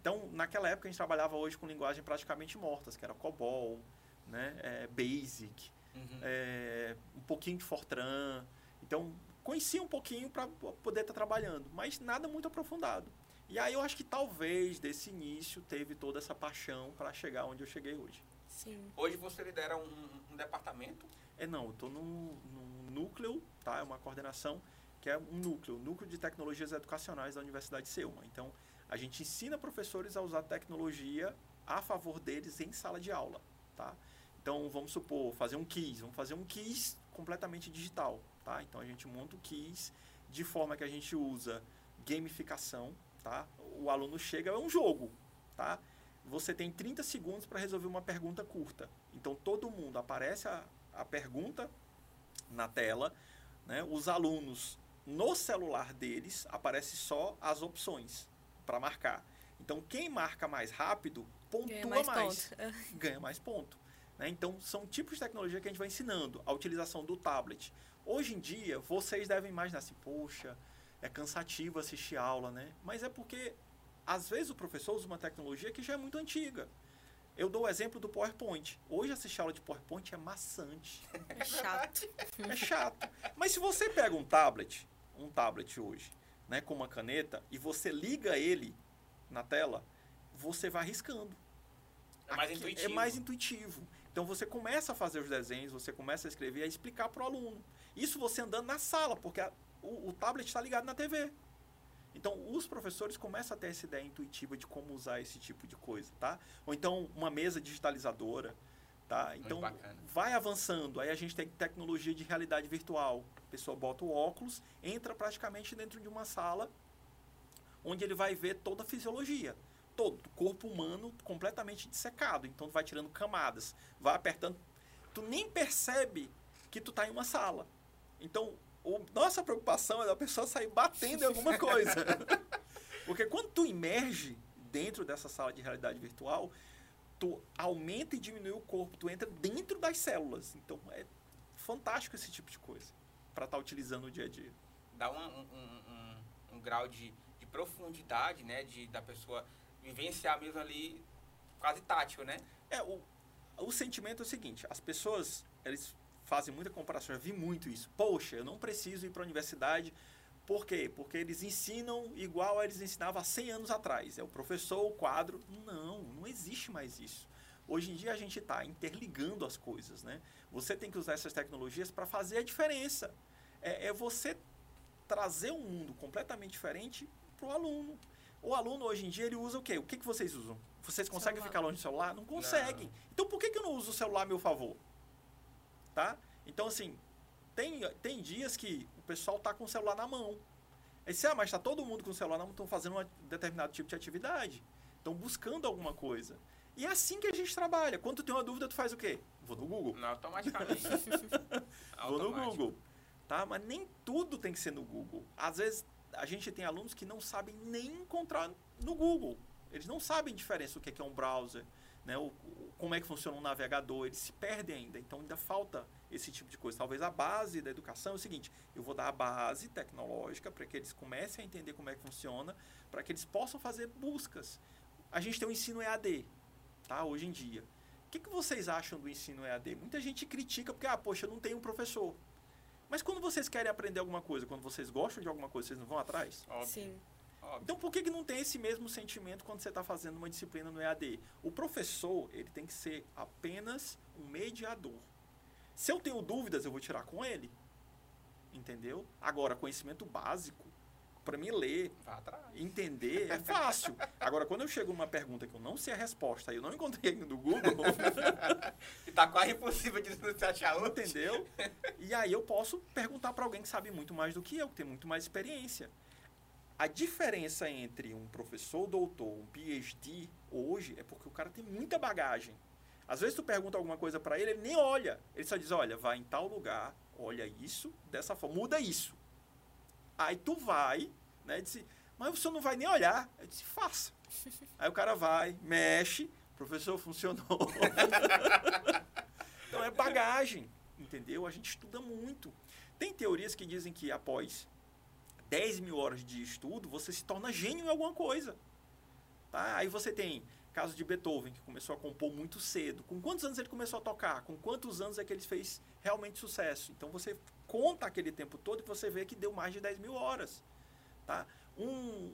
Então, naquela época a gente trabalhava hoje com linguagem praticamente mortas, que era COBOL, né? É, Basic, Uhum. é, um pouquinho de Fortran. Então, conhecia um pouquinho para poder estar trabalhando, mas nada muito aprofundado. E aí eu acho que talvez desse início teve toda essa paixão para chegar onde eu cheguei hoje. Sim. Hoje você lidera um, um departamento É não, eu estou num, num núcleo, tá? É uma coordenação que é um núcleo, núcleo de tecnologias educacionais da Universidade de Selma. Então, a gente ensina professores a usar tecnologia a favor deles em sala de aula, tá? Então, vamos supor, fazer um quiz, vamos fazer um quiz completamente digital, tá? Então, a gente monta o quiz de forma que a gente usa gamificação, tá? O aluno chega, é um jogo, tá? Você tem 30 segundos para resolver uma pergunta curta. Então, todo mundo aparece a, a pergunta na tela, né? Os alunos no celular deles aparece só as opções para marcar. Então, quem marca mais rápido pontua Ganha mais, mais ganha mais ponto. Né? Então, são tipos de tecnologia que a gente vai ensinando. A utilização do tablet. Hoje em dia, vocês devem imaginar assim, poxa, é cansativo assistir aula, né? Mas é porque, às vezes, o professor usa uma tecnologia que já é muito antiga. Eu dou o exemplo do PowerPoint. Hoje, assistir aula de PowerPoint é maçante. É chato. É chato. Mas se você pega um tablet, um tablet hoje, né, com uma caneta, e você liga ele na tela, você vai riscando. é mais Aqui intuitivo. É mais intuitivo. Então você começa a fazer os desenhos, você começa a escrever, a explicar para o aluno. Isso você andando na sala, porque a- o, o tablet está ligado na TV. Então os professores começam a ter essa ideia intuitiva de como usar esse tipo de coisa, tá? Ou então uma mesa digitalizadora. Tá? Então, vai avançando. Aí a gente tem tecnologia de realidade virtual. A pessoa bota o óculos, entra praticamente dentro de uma sala onde ele vai ver toda a fisiologia. Todo o corpo humano completamente dissecado. Então, tu vai tirando camadas, vai apertando. Tu nem percebe que tu está em uma sala. Então, o, nossa preocupação é a pessoa sair batendo em alguma coisa. Porque quando tu emerge dentro dessa sala de realidade virtual, tu aumenta e diminui o corpo, tu entra dentro das células. Então é fantástico esse tipo de coisa para estar tá utilizando no dia a dia. Dá um, um, um, um grau de, de, profundidade, né? De, da pessoa vivenciar mesmo ali quase tátil, né? É, o, o sentimento é o seguinte, as pessoas, eles fazem muita comparação, eu vi muito isso. Poxa, eu não preciso ir para a universidade por quê? Porque eles ensinam igual eles ensinavam há 100 anos atrás. É o professor, o quadro. Não, não existe mais isso. Hoje em dia a gente está interligando as coisas, né? Você tem que usar essas tecnologias para fazer a diferença. É, é, você trazer um mundo completamente diferente para o aluno. O aluno hoje em dia ele usa o quê? O que, que vocês usam? Vocês conseguem celular. ficar longe do celular? Não conseguem. Não. Então por que, que eu não uso o celular a meu favor? Tá? Então assim, tem, tem dias que pessoal está com o celular na mão. Aí você, ah, mas está todo mundo com o celular na mão, estão fazendo um determinado tipo de atividade. Estão buscando alguma coisa. E é assim que a gente trabalha. Quando tu tem uma dúvida, tu faz o quê? Vou no Google. Não, automaticamente. Vou no Google. Tá? Mas nem tudo tem que ser no Google. Às vezes, a gente tem alunos que não sabem nem encontrar no Google. Eles não sabem a diferença do que é um browser, né? O, como é que funciona um navegador. Eles se perdem ainda. Então, ainda falta esse tipo de coisa. Talvez a base da educação é o seguinte: eu vou dar a base tecnológica para que eles comecem a entender como é que funciona, para que eles possam fazer buscas. A gente tem o ensino EAD, tá? Hoje em dia. O que, que vocês acham do ensino EAD? Muita gente critica porque, ah, poxa, eu não tenho um professor. Mas quando vocês querem aprender alguma coisa, quando vocês gostam de alguma coisa, vocês não vão atrás? Óbvio. Sim. Então, por que, que não tem esse mesmo sentimento quando você está fazendo uma disciplina no EAD? O professor, ele tem que ser apenas um mediador. Se eu tenho dúvidas, eu vou tirar com ele. Entendeu? Agora, conhecimento básico, para mim ler, entender, é fácil. Agora, quando eu chego numa pergunta que eu não sei a resposta e eu não encontrei no Google. e tá quase impossível de você achar outro. Entendeu? E aí eu posso perguntar para alguém que sabe muito mais do que eu, que tem muito mais experiência. A diferença entre um professor doutor, um PhD, hoje, é porque o cara tem muita bagagem. Às vezes tu pergunta alguma coisa para ele, ele nem olha. Ele só diz, olha, vai em tal lugar, olha isso, dessa forma, muda isso. Aí tu vai, né, disse, mas o senhor não vai nem olhar. Eu disse, faça. Aí o cara vai, mexe, professor, funcionou. então é bagagem, entendeu? A gente estuda muito. Tem teorias que dizem que após 10 mil horas de estudo, você se torna gênio em alguma coisa. Tá? Aí você tem caso de Beethoven, que começou a compor muito cedo. Com quantos anos ele começou a tocar? Com quantos anos é que ele fez realmente sucesso? Então você conta aquele tempo todo e você vê que deu mais de 10 mil horas. Tá? Um,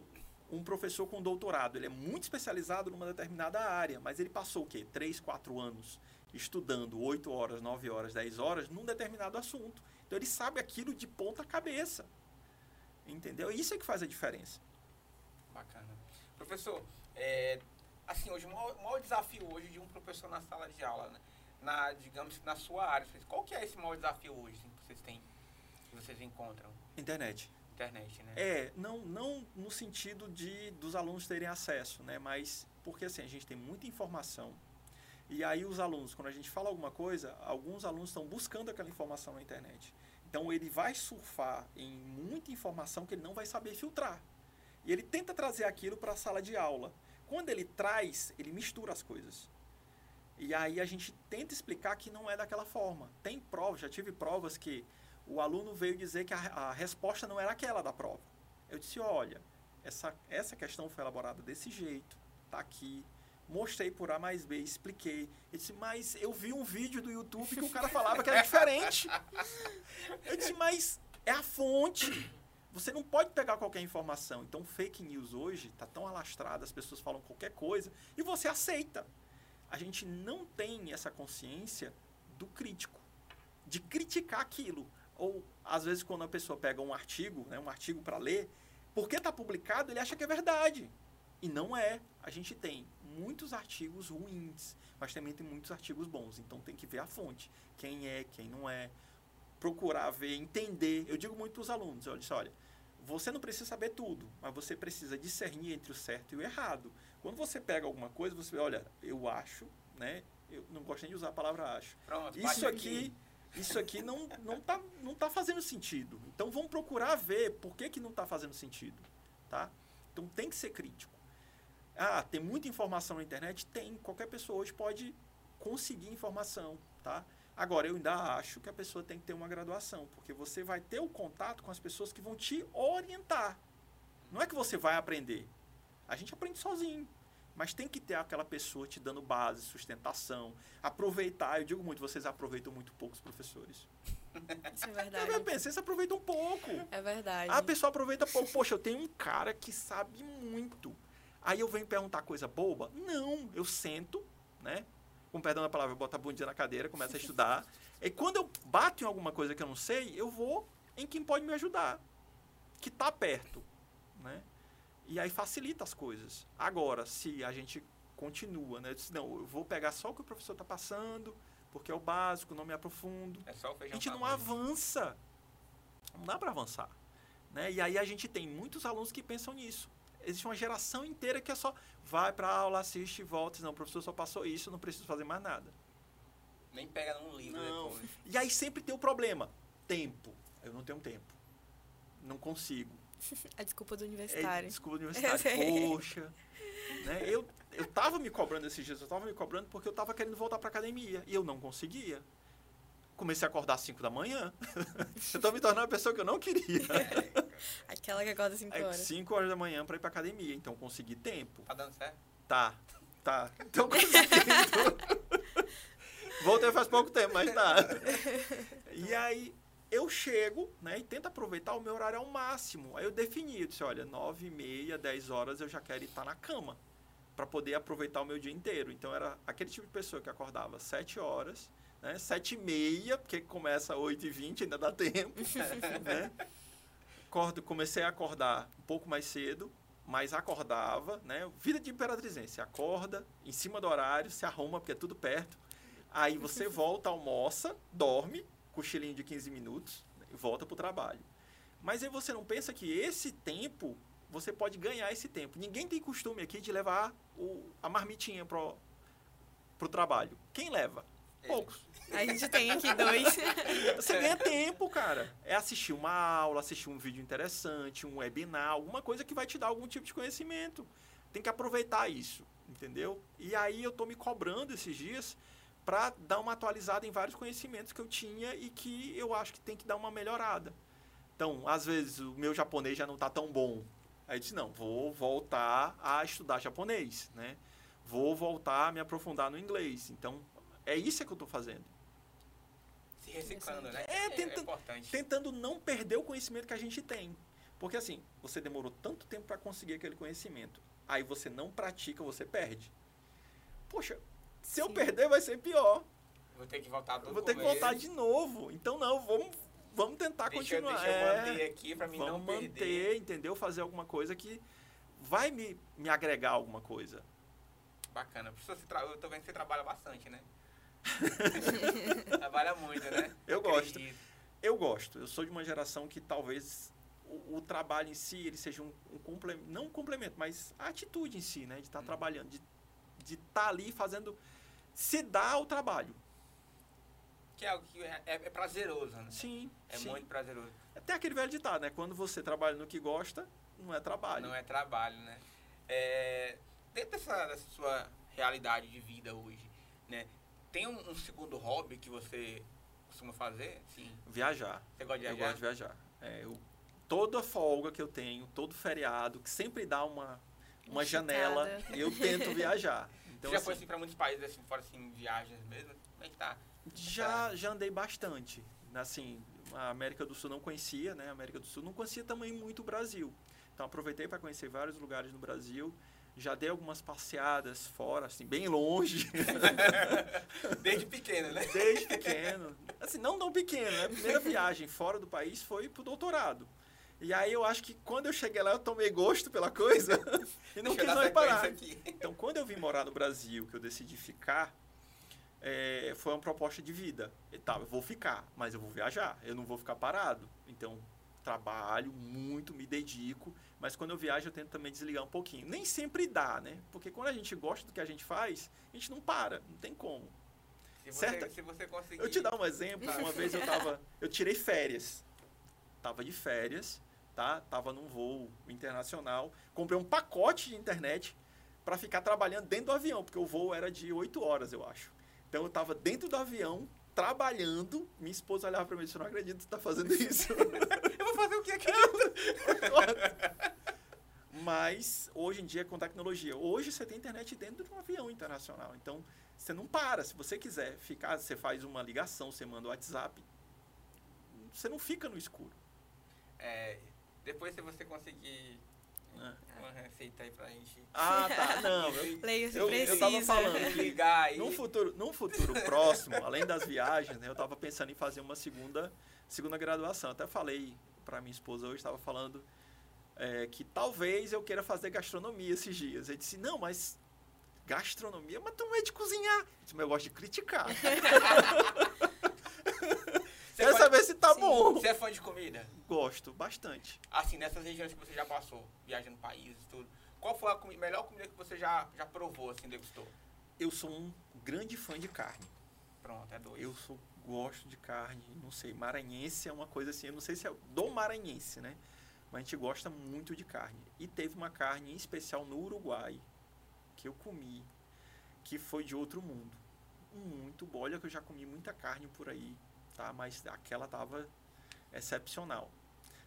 um professor com doutorado, ele é muito especializado numa determinada área, mas ele passou o quê? 3, 4 anos estudando 8 horas, 9 horas, 10 horas num determinado assunto. Então ele sabe aquilo de ponta cabeça. Entendeu? Isso é que faz a diferença. Bacana. Professor, é, assim, hoje, o maior, maior, desafio hoje de um professor na sala de aula, né? na, digamos, na sua área, qual que é esse maior desafio hoje que vocês têm, que vocês encontram? Internet. Internet, né? É, não, não no sentido de dos alunos terem acesso, né? Mas porque assim, a gente tem muita informação. E aí os alunos, quando a gente fala alguma coisa, alguns alunos estão buscando aquela informação na internet. Então ele vai surfar em muita informação que ele não vai saber filtrar. E ele tenta trazer aquilo para a sala de aula. Quando ele traz, ele mistura as coisas. E aí a gente tenta explicar que não é daquela forma. Tem provas, já tive provas que o aluno veio dizer que a, a resposta não era aquela da prova. Eu disse, olha, essa, essa questão foi elaborada desse jeito, tá aqui. Mostrei por A mais B, expliquei. Ele disse, mas eu vi um vídeo do YouTube que o cara falava que era diferente. Eu disse, mas é a fonte. Você não pode pegar qualquer informação. Então, fake news hoje está tão alastrada, as pessoas falam qualquer coisa e você aceita. A gente não tem essa consciência do crítico, de criticar aquilo. Ou, às vezes, quando a pessoa pega um artigo, né, um artigo para ler, porque está publicado, ele acha que é verdade. E não é. A gente tem muitos artigos ruins, mas também tem muitos artigos bons. Então tem que ver a fonte, quem é, quem não é, procurar ver, entender. Eu digo muito para os alunos, eu disse, olha, você não precisa saber tudo, mas você precisa discernir entre o certo e o errado. Quando você pega alguma coisa, você olha, eu acho, né? Eu não gosto nem de usar a palavra acho. Pronto, Isso aqui. aqui, isso aqui não, não, tá, não tá fazendo sentido. Então vamos procurar ver por que, que não está fazendo sentido. Tá? Então tem que ser crítico. Ah, tem muita informação na internet? Tem. Qualquer pessoa hoje pode conseguir informação. Tá? Agora, eu ainda acho que a pessoa tem que ter uma graduação, porque você vai ter o contato com as pessoas que vão te orientar. Não é que você vai aprender. A gente aprende sozinho. Mas tem que ter aquela pessoa te dando base, sustentação, aproveitar. Eu digo muito, vocês aproveitam muito pouco os professores. Isso é Eu verdade. pensei, vocês aproveitam pouco. É verdade. A pessoa aproveita pouco. Poxa, eu tenho um cara que sabe muito. Aí eu venho perguntar coisa boba? Não, eu sento, né? Com perdão da palavra, eu boto a bundinha na cadeira, começo a estudar. E quando eu bato em alguma coisa que eu não sei, eu vou em quem pode me ajudar. Que está perto, né? E aí facilita as coisas. Agora, se a gente continua, né? Eu disse, não, eu vou pegar só o que o professor está passando, porque é o básico, não me aprofundo. É só o A feijão gente com não avança. Não dá para avançar. Né? E aí a gente tem muitos alunos que pensam nisso. Existe uma geração inteira que é só vai para aula, assiste e volta. Não, o professor só passou isso, não preciso fazer mais nada. Nem pega num livro Não. depois. E aí sempre tem o problema. Tempo. Eu não tenho tempo. Não consigo. A desculpa do É, universitário. desculpa, Eu universitário. Poxa. Né? Eu, eu tava me cobrando esses dias, eu tava me cobrando porque eu tava querendo voltar pra academia. E eu não conseguia. Comecei a acordar às 5 da manhã. eu tô me tornando uma pessoa que eu não queria. Aquela que acorda 5 Aí, horas. 5 horas da manhã pra ir pra academia. Então consegui tempo. Tá dando certo? Tá, tá. Então conseguindo. Voltei faz pouco tempo, mas tá. E aí eu chego, né, e tento aproveitar o meu horário ao máximo. Aí eu defini, eu disse, olha, 9 e meia, 10 horas eu já quero estar na cama para poder aproveitar o meu dia inteiro. Então era aquele tipo de pessoa que acordava 7 horas, né, 7 e meia, porque começa 8 e 20, ainda dá tempo, né? Acordo, comecei a acordar um pouco mais cedo, mas acordava, né? Vida de imperatrizense, acorda em cima do horário, se arruma porque é tudo perto. Aí você volta, almoça, dorme, cochilinho de 15 minutos e volta pro trabalho. Mas aí você não pensa que esse tempo, você pode ganhar esse tempo. Ninguém tem costume aqui de levar o, a marmitinha pro, pro trabalho. Quem leva? Poucos. A gente tem aqui dois. Você ganha tempo, cara. É assistir uma aula, assistir um vídeo interessante, um webinar, alguma coisa que vai te dar algum tipo de conhecimento. Tem que aproveitar isso, entendeu? E aí eu tô me cobrando esses dias para dar uma atualizada em vários conhecimentos que eu tinha e que eu acho que tem que dar uma melhorada. Então, às vezes o meu japonês já não tá tão bom. Aí eu disse, não, vou voltar a estudar japonês, né? Vou voltar a me aprofundar no inglês. Então, é isso que eu tô fazendo. Se reciclando, né? É, tenta- importante. tentando não perder o conhecimento que a gente tem. Porque assim, você demorou tanto tempo para conseguir aquele conhecimento. Aí você não pratica, você perde. Poxa, se eu Sim. perder vai ser pior. Vou ter que voltar do Eu vou ter que voltar de novo. Então não, vamos, vamos tentar Deixa, eu- continuar. deixa eu É, manter aqui pra mim vamos não manter, perder. entendeu? Fazer alguma coisa que vai me, me agregar alguma coisa. Bacana. Professor, você tra... eu tô vendo que você trabalha bastante, né? Trabalha muito, né? Eu gosto. Acredito. Eu gosto. Eu sou de uma geração que talvez o, o trabalho em si ele seja um, um complemento, não um complemento, mas a atitude em si, né? De estar Hum. trabalhando, de de estar ali fazendo, se dar o trabalho. Que é algo que é, é prazeroso, né? Sim, É sim. muito prazeroso. Até aquele velho ditado, né? Quando você trabalha no que gosta, não é trabalho. Não é trabalho, né? É, dentro dessa, dessa sua realidade de vida hoje, né? Tem um, um segundo hobby que você costuma fazer? Sim. Viajar. Você gosta de Eu viajar? gosto de viajar. É, eu, toda folga que eu tenho, todo feriado, que sempre dá uma, uma janela, eu tento viajar. Então, Você já assim, foi assim pra muitos países, assim, fora assim, viagens mesmo? Como é que tá? Já, já andei bastante. Assim, a América do Sul não conhecia, né? A América do Sul não conhecia também muito o Brasil. Então aproveitei para conhecer vários lugares no Brasil. Já dei algumas passeadas fora, assim, bem longe, Desde pequeno, né? desde pequeno. Assim, não tão pequeno, né? A primeira viagem fora do país foi pro doutorado. E aí eu acho que quando eu cheguei lá eu tomei gosto pela coisa e não Deixa quis mais parar. aqui. Então, quando eu vim morar no Brasil, que eu decidi ficar, é, foi uma proposta de vida. E tá, eu vou ficar, mas eu vou viajar, eu não vou ficar parado. Então, trabalho muito, me dedico, mas quando eu viajo eu tento também desligar um pouquinho. Nem sempre dá, né? Porque quando a gente gosta do que a gente faz, a gente não para, não tem como. Se você, Certa- se você conseguir. Eu te dar um exemplo. Uma vez eu tava, eu tirei férias. Tava de férias, tá? Tava num voo internacional. Comprei um pacote de internet para ficar trabalhando dentro do avião, porque o voo era de 8 horas, eu acho. Então eu tava dentro do avião, trabalhando. Minha esposa olhava para mim e disse: "Eu não acredito que você tá fazendo isso". Eu vou fazer o que aqui? Mas hoje em dia com tecnologia, hoje você tem internet dentro de um avião internacional. Então você não para. Se você quiser ficar, você faz uma ligação, você manda o WhatsApp. Você não fica no escuro. É, depois, se você conseguir né? uma receita aí pra gente Ah, tá. Não, eu, Leia se Eu- eu tava falando. ligar aí. num futuro, num futuro próximo, além das viagens, né, eu estava pensando em fazer uma segunda, segunda graduação. Até falei para minha esposa hoje, estava falando é, que talvez eu queira fazer gastronomia esses dias. Ele disse, não, mas gastronomia, mas tu não é de cozinhar. Eu disse, mas eu gosto de criticar. Saber se tá Sim. bom. você é fã de comida? Gosto, bastante. Assim, nessas regiões que você já passou, viajando países e tudo, qual foi a comi- melhor comida que você já, já provou, assim, degustou? Eu sou um grande fã de carne. Pronto, é dois. Eu sou, gosto de carne, não sei, maranhense é uma coisa assim, eu não sei se é do maranhense, né? Mas a gente gosta muito de carne. E teve uma carne em especial no Uruguai, que eu comi, que foi de outro mundo. Muito boa. Olha que eu já comi muita carne por aí, tá? Mas aquela tava excepcional.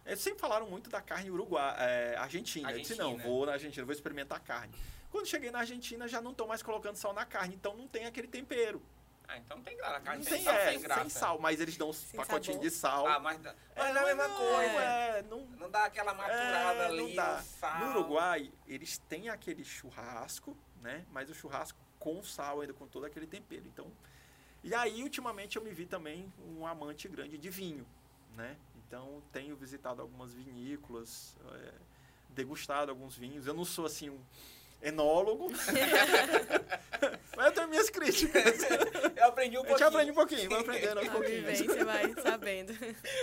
Eles sempre falaram muito da carne uruguai, é, argentina. Eu disse, não, Argentina. vou na Argentina, vou experimentar carne. Quando cheguei na Argentina, já não estou mais colocando sal na carne, então não tem aquele tempero. Ah, então tem graça. A carne Não sem tem, sal, é, sem graça. sem sal, mas eles dão uns Sem pacotinhos sabor. de sal. Ah, mas, dá- mas É, não é a mesma não, coisa. É, não, Não dá aquela maturada é, ali, não dá. sal. No Uruguai, eles têm aquele churrasco, né? Mas o churrasco com sal ainda, com todo aquele tempero. Então, e aí, ultimamente, eu me vi também um amante grande de vinho, né? Então, tenho visitado algumas vinícolas, é, degustado alguns vinhos. Eu não sou, assim, um enólogo, mas eu tenho minhas críticas. Eu aprendi um A gente pouquinho. aprende um pouquinho, vai aprendendo aos A pouquinhos. vivência vai sabendo.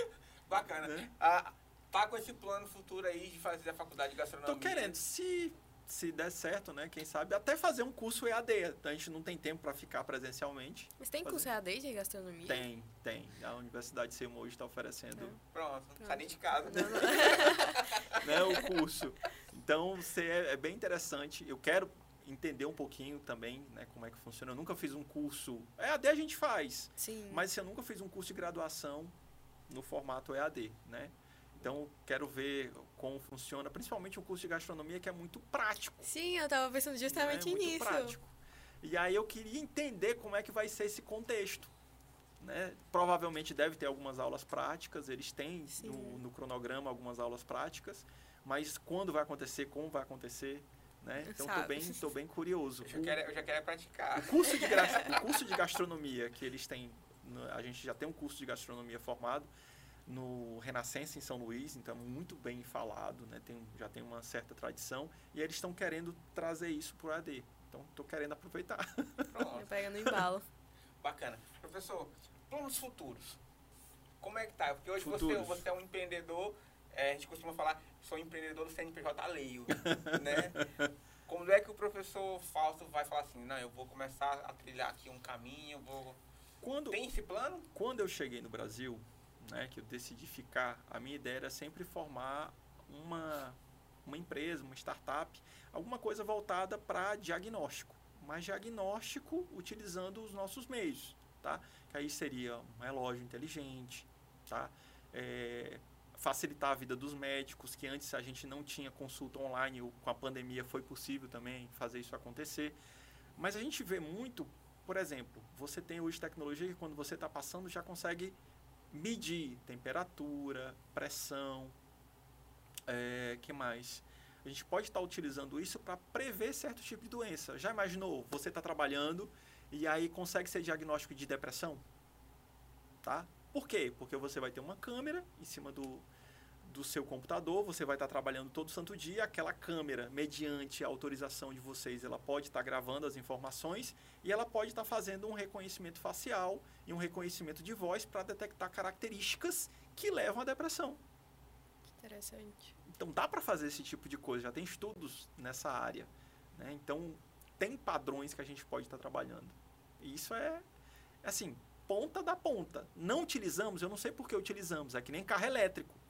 Bacana. Né? Ah, tá com esse plano futuro aí de fazer a faculdade de gastronomia? Tô querendo, se, se der certo, né? Quem sabe, até fazer um curso EAD. A gente não tem tempo para ficar presencialmente. Mas tem curso EAD de gastronomia? Tem, tem. A Universidade Seymour hoje está oferecendo Pronto, não sai nem de casa. Não, não. né, o curso. Então, você é, é bem interessante. Eu quero entender um pouquinho também né, como é que funciona. Eu nunca fiz um curso... EAD a gente faz, Sim. mas eu nunca fiz um curso de graduação no formato EAD, né? Então, quero ver como funciona, principalmente o curso de gastronomia, que é muito prático. Sim, eu tava pensando justamente né? Muito nisso. prático. E aí eu queria entender como é que vai ser esse contexto. Né? Provavelmente deve ter algumas aulas práticas, eles têm no, no cronograma algumas aulas práticas, mas quando vai acontecer, como vai acontecer, né? Então estou bem, tô bem curioso. Eu já quero, eu já quero praticar. o curso de, o curso de gastronomia que eles têm, a gente já tem um curso de gastronomia formado no Renascença em São Luís, então muito bem falado, né? tem, já tem uma certa tradição, e eles estão querendo trazer isso para o AD. Então estou querendo aproveitar. Pronto, Pega no embalo. bacana. Professor, planos futuros. Como é que tá? Porque hoje você, Futuros. você é um empreendedor, é, a gente costuma falar, sou empreendedor do CNPJ Leio, né? Como é que o professor Fausto vai falar assim, não, eu vou começar a trilhar aqui um caminho, eu vou... Quando, Tem esse plano? quando eu cheguei no Brasil, né, que eu decidi ficar, a minha ideia era sempre formar uma, uma empresa, uma startup, alguma coisa voltada para diagnóstico, mas diagnóstico utilizando os nossos meios, tá? Que aí seria um relógio inteligente, tá? É, facilitar a vida dos médicos, que antes a gente não tinha consulta online, o- com a pandemia foi possível também fazer isso acontecer. Mas a gente vê muito, por exemplo, você tem hoje tecnologia que quando você está passando já consegue medir temperatura, pressão, é, que mais? A gente pode estar utilizando isso para prever certo tipo de doença. Já imaginou? Você está trabalhando e aí consegue ser diagnóstico de depressão? Tá? Por quê? Porque você vai ter uma câmera em cima do, do seu computador, você vai estar trabalhando todo santo dia, aquela câmera, mediante a autorização de vocês, ela pode estar gravando as informações e ela pode estar fazendo um reconhecimento facial e um reconhecimento de voz para detectar características que levam à depressão. Interessante. Então dá para fazer esse tipo de coisa, já tem estudos nessa área. Né? Então tem padrões que a gente pode estar trabalhando. E isso é, assim, ponta da ponta. Não utilizamos, eu não sei por que utilizamos, é que nem carro elétrico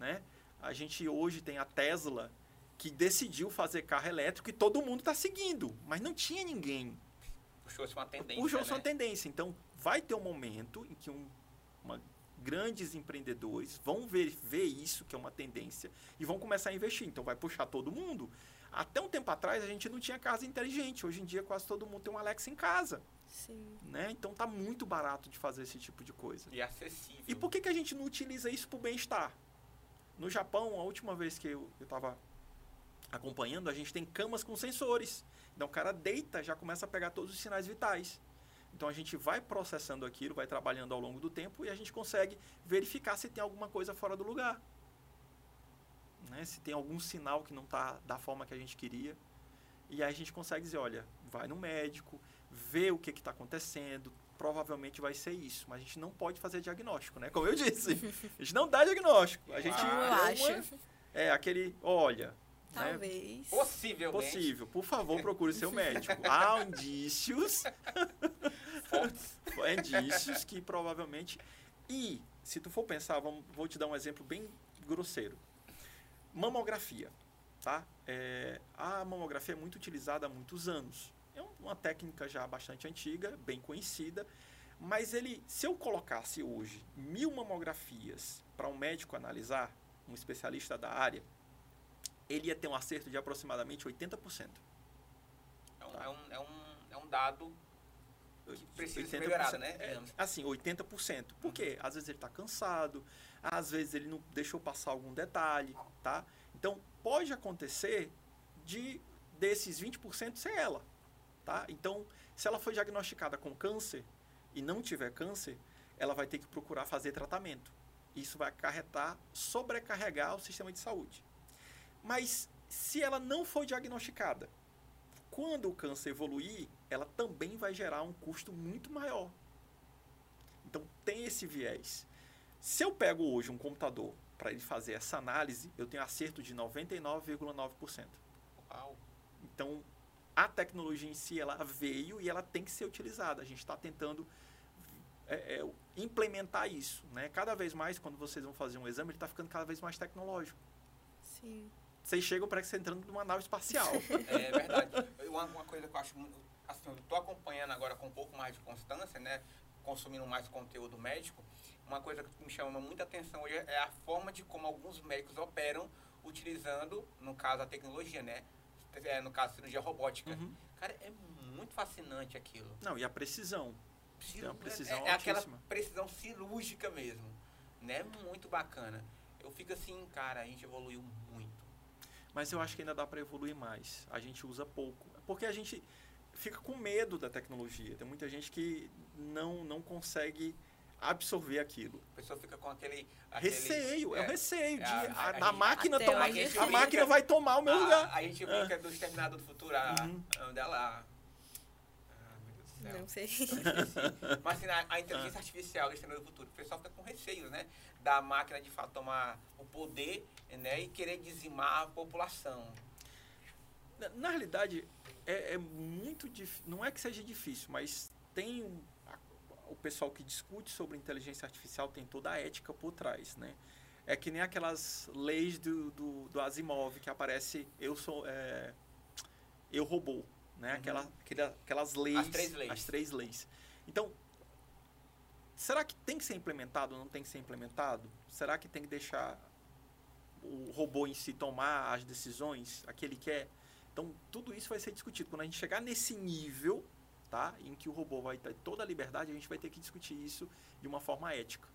né? A gente hoje tem a Tesla que decidiu fazer carro elétrico e todo mundo está seguindo, mas não tinha ninguém. Puxou-se uma tendência. Puxou-se né? uma tendência. Então, vai ter um momento em que um, uma, grandes empreendedores vão ver, ver isso, que é uma tendência, e vão começar a investir. Então, vai puxar todo mundo. Até um tempo atrás, a gente não tinha casa inteligente. Hoje em dia, quase todo mundo tem um Alexa em casa. Sim. Né? Então, tá muito barato de fazer esse tipo de coisa. E acessível. E por que, que a gente não utiliza isso para o bem-estar? No Japão, a última vez que eu estava acompanhando, a gente tem camas com sensores. Então o cara deita, já começa a pegar todos os sinais vitais. Então a gente vai processando aquilo, vai trabalhando ao longo do tempo e a gente consegue verificar se tem alguma coisa fora do lugar. Né? Se tem algum sinal que não está da forma que a gente queria. E aí a gente consegue dizer, olha, vai no médico, vê o que está acontecendo, provavelmente vai ser isso. Mas a gente não pode fazer diagnóstico, né? Como eu disse, a gente não dá diagnóstico. A gente Ah, eu é acho. É aquele, olha, né? Talvez. Possivelmente. possível, por favor, procure seu médico. Há indícios, Fortes. indícios que provavelmente e se tu for pensar, vamos, vou te dar um exemplo bem grosseiro. Mamografia, tá? É, a mamografia é muito utilizada há muitos anos. É um- uma técnica já bastante antiga, bem conhecida, mas ele, se eu colocasse hoje mil mamografias para um médico analisar, um especialista da área, ele ia ter um acerto de aproximadamente 80%. É um, é um, é um, é um dado que precisa ser 80%, melhorado, né? é, assim, 80%. Por quê? Às vezes ele está cansado, às vezes ele não deixou passar algum detalhe, tá? Então, pode acontecer de desses 20% ser ela, tá? Então, se ela foi diagnosticada com câncer e não tiver câncer, ela vai ter que procurar fazer tratamento. Isso vai acarretar, sobrecarregar o sistema de saúde. Mas se ela não foi diagnosticada, quando o câncer evoluir, ela também vai gerar um custo muito maior. Então tem esse viés. Se eu pego hoje um computador para ele fazer essa análise, eu tenho acerto de 99,9%. Uau. Então a tecnologia em si ela veio e ela tem que ser utilizada. A gente está tentando é, é, implementar isso, né? Cada vez mais quando vocês vão fazer um exame, ele está ficando cada vez mais tecnológico. Sim. Vocês chegam para que você entrando numa nave espacial. É verdade. Uma, uma coisa que eu acho muito. Assim, eu tô acompanhando agora com um pouco mais de constância, né? Consumindo mais conteúdo médico. Uma coisa que me chama muita atenção hoje é a forma de como alguns médicos operam utilizando, no caso, a tecnologia, né? É, no caso, cirurgia robótica. Uhum. Cara, é muito fascinante aquilo. Não, e a precisão. Tem uma precisão é, é aquela precisão cirúrgica mesmo. Né? Muito bacana. Eu fico assim, cara, a gente evoluiu muito. Mas eu acho que ainda dá para evoluir mais. A gente usa pouco. Porque a gente fica com medo da tecnologia. Tem muita gente que não, não consegue absorver aquilo. A pessoa fica com aquele. aquele Receio, é, o receio de É, a- a, a a gente- máquina tomar. A, é máquina vai tomar o meu a, lugar. A gente brinca do Exterminador do Futuro, a, Uhum. a nome dela. Ah, meu Deus do céu. Não sei. Mas assim, a, a inteligência artificial do Exterminador do Futuro, o pessoal fica com receio, né? Da máquina de fato tomar o poder né? e querer dizimar a população. Na, na realidade, é, é muito difícil. Não é que seja difícil, mas tem a- o pessoal que discute sobre inteligência artificial tem toda a ética por trás, né? É que nem aquelas leis do, do, do Asimov que aparece eu sou é, eu robô, né? Uhum. Aquela, aquela- aquelas leis, As três leis. as três leis. Então, será que tem que ser implementado ou não tem que ser implementado? Será que tem que deixar o robô em si tomar as decisões, aquele que quer? Então, tudo isso vai ser discutido. Quando a gente chegar nesse nível, tá, em que o robô vai ter toda a liberdade, a gente vai ter que discutir isso de uma forma ética.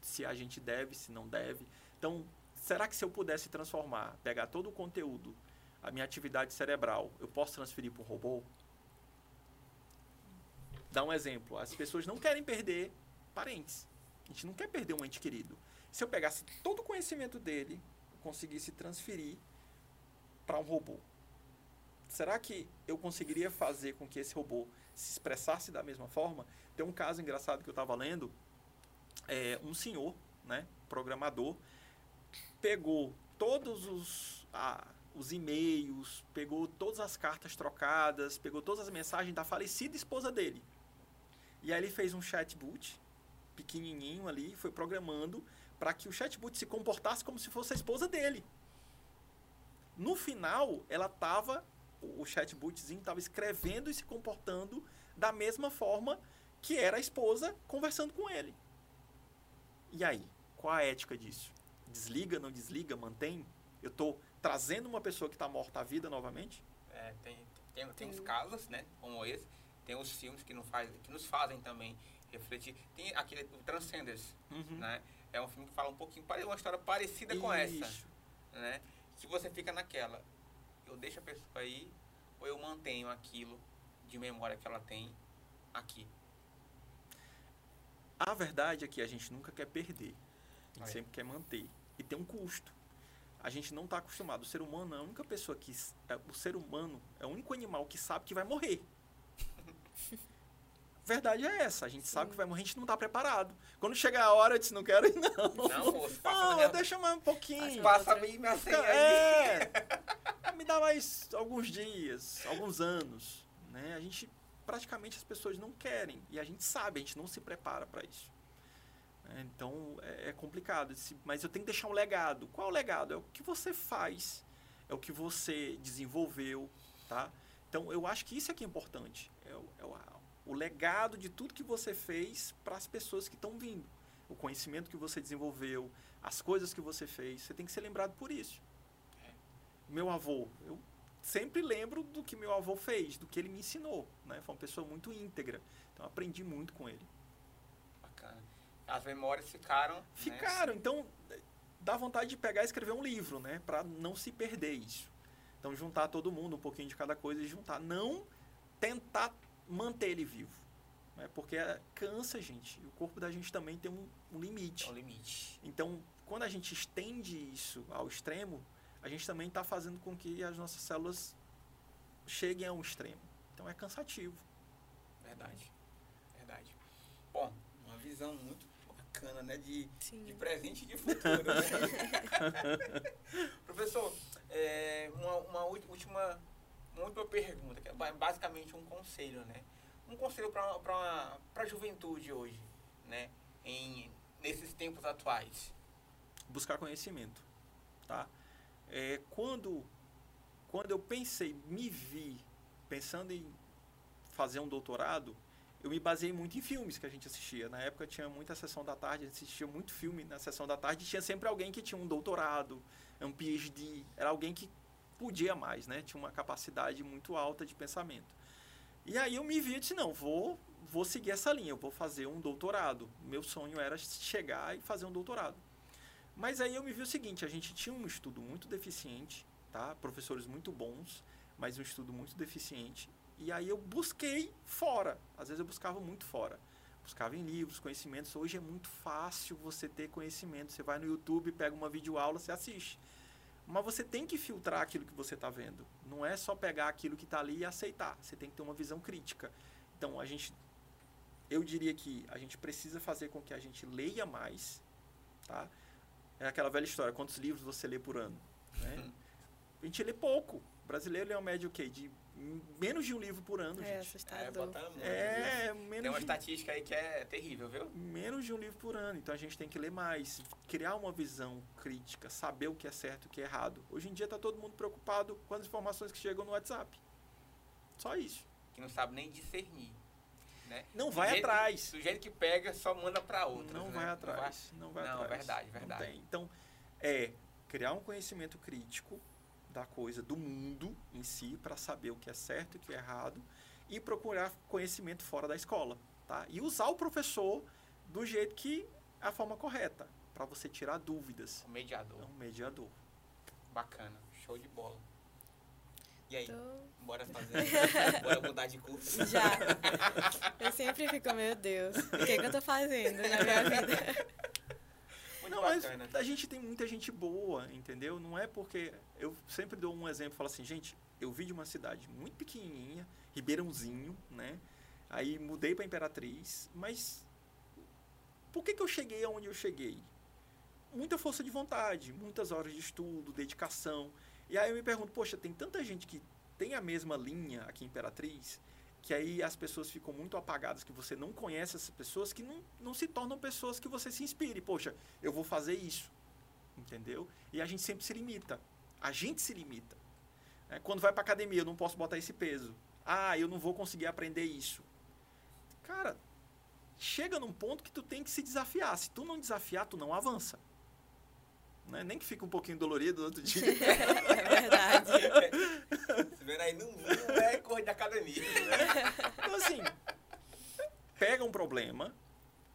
Se a gente deve, se não deve. Então, será que se eu pudesse transformar, pegar todo o conteúdo, a minha atividade cerebral, eu posso transferir para um robô? Dá um exemplo. As pessoas não querem perder parentes. A gente não quer perder um ente querido. Se eu pegasse todo o conhecimento dele, conseguisse transferir para um robô, será que eu conseguiria fazer com que esse robô se expressasse da mesma forma? Tem um caso engraçado que eu estava lendo, é, um senhor, né, programador, pegou todos os, ah, os e-mails, pegou todas as cartas trocadas, pegou todas as mensagens da falecida esposa dele. E aí ele fez um chatbot pequenininho ali, foi programando para que o chatbot se comportasse como se fosse a esposa dele. No final, ela estava, o chatbotzinho estava escrevendo e se comportando da mesma forma que era a esposa conversando com ele. E aí, qual a ética disso? Desliga, não desliga, mantém? Eu estou trazendo uma pessoa que está morta à vida novamente? É, tem, tem, tem uns casos, né, como esse. Tem os filmes que, não faz, que nos fazem também refletir. Tem aquele o Transcenders, Uhum. né? É um filme que fala um pouquinho, uma história parecida com essa, né? Que você fica naquela, eu deixo a pessoa aí ou eu mantenho aquilo de memória que ela tem aqui. A verdade é que a gente nunca quer perder. A gente Aí. sempre quer manter. E tem um custo. A gente não está acostumado. O ser humano é a única pessoa que. é- o ser humano é o único animal que sabe que vai morrer. Verdade é essa. A gente sabe que vai morrer, a gente não está preparado. Quando chegar a hora, eu disse, não quero ir, não. Não, moço, passa Não, minha- deixa mais um pouquinho. Passa bem minha senha aí. É, me dá mais alguns dias, alguns anos. Né? A gente, praticamente as pessoas não querem. E a gente sabe, a gente não se prepara para isso. É, Então é, é complicado. Mas eu tenho que deixar um legado. Qual é o legado? É o que você faz, é o que você desenvolveu. Tá? Então eu acho que isso é que é importante. É o, é o, legado de tudo que você fez para as pessoas que estão vindo. O conhecimento que você desenvolveu, as coisas que você fez. Você tem que ser lembrado por isso. Meu avô, eu sempre lembro do que meu avô fez, do que ele me ensinou. Né? Foi uma pessoa muito íntegra. Então aprendi muito com ele. Bacana. As memórias ficaram. né? Ficaram, então dá vontade de pegar e escrever um livro, né, para não se perder isso. Então juntar todo mundo, um pouquinho de cada coisa e juntar, não tentar manter ele vivo, né? Porque é- cansa, gente. E o corpo da gente também tem um, um limite. É o limite. Então, quando a gente estende isso ao extremo, a gente também está fazendo com que as nossas células cheguem a um extremo. Então é cansativo. Verdade. Verdade. Bom, uma visão muito bacana, né? De, Sim. de presente e de futuro. né? Professor, é, uma, uma ú- última, uma pergunta, que é ba- basicamente um conselho, né? Um conselho para a juventude hoje, né? Em, nesses tempos atuais. buscar conhecimento, tá? É, quando quando eu pensei, me vi pensando em fazer um doutorado, eu me baseei muito em filmes que a gente assistia. Na época tinha muita sessão da tarde, a gente assistia muito filme na sessão da tarde, tinha sempre alguém que tinha um doutorado, um PhD, era alguém que podia mais, né? Tinha uma capacidade muito alta de pensamento. E aí eu me vi e disse, não, vou vou seguir essa linha, eu vou fazer um doutorado. Meu sonho era chegar e fazer um doutorado. Mas aí eu me vi o seguinte, a gente tinha um estudo muito deficiente, tá? Professores muito bons, mas um estudo muito deficiente. E aí eu busquei fora. Às vezes eu buscava muito fora. Buscava em livros, conhecimentos. Hoje é muito fácil você ter conhecimento. Você vai no YouTube, pega uma videoaula, você assiste. Mas você tem que filtrar aquilo que você está vendo. Não é só pegar aquilo que está ali e aceitar. Você tem que ter uma visão crítica. Então, a gente, eu diria que a gente precisa fazer com que a gente leia mais, tá? É aquela velha história, quantos livros você lê por ano? Né? A gente lê pouco. O brasileiro lê uma média o quê? De menos de um livro por ano, É gente. assustador. botando muito, viu? É, Tem menos uma de, estatística aí que é terrível, viu? menos de um livro por ano. Então a gente tem que ler mais, criar uma visão crítica, saber o que é certo e o que é errado. Hoje em dia está todo mundo preocupado com as informações que chegam no WhatsApp. Só isso. Que não sabe nem discernir. Né? Não vai Do jeito atrás. Que, do jeito que pega, só manda para outro. Não né? vai atrás. Não vai Não, atrás. verdade, Não verdade. tem. Então, é criar um conhecimento crítico da coisa, do mundo em si, para saber o que é certo e o que é errado, e procurar conhecimento fora da escola. Tá? E usar o professor do jeito que é a forma correta, para você tirar dúvidas. O mediador. É um mediador. Bacana. Show de bola. E aí? Então, Bora fazer? Bora mudar de curso? já. Eu sempre fico, meu Deus, o que, que eu tô fazendo na minha vida? Não, mas a gente tem muita gente boa, entendeu? Não é porque. Eu sempre dou um exemplo, falo assim, gente, eu vi de uma cidade muito pequenininha, Ribeirãozinho, né? Aí mudei para Imperatriz, mas por que, que eu cheguei aonde eu cheguei? Muita força de vontade, muitas horas de estudo, dedicação. E aí eu me pergunto, poxa, tem tanta gente que tem a mesma linha aqui em Imperatriz, que aí as pessoas ficam muito apagadas, que você não conhece essas pessoas, que não, não se tornam pessoas que você se inspire. Poxa, eu vou fazer isso. Entendeu? E a gente sempre se limita. A gente se limita. É, quando vai para academia, eu não posso botar esse peso. Ah, eu não vou conseguir aprender isso. Cara, chega num ponto que tu tem que se desafiar. Se tu não desafiar, tu não avança. Né? Nem que fique um pouquinho dolorido no outro dia. É verdade. Você vendo aí, não, não é correr de academia. Então, assim, pega um problema,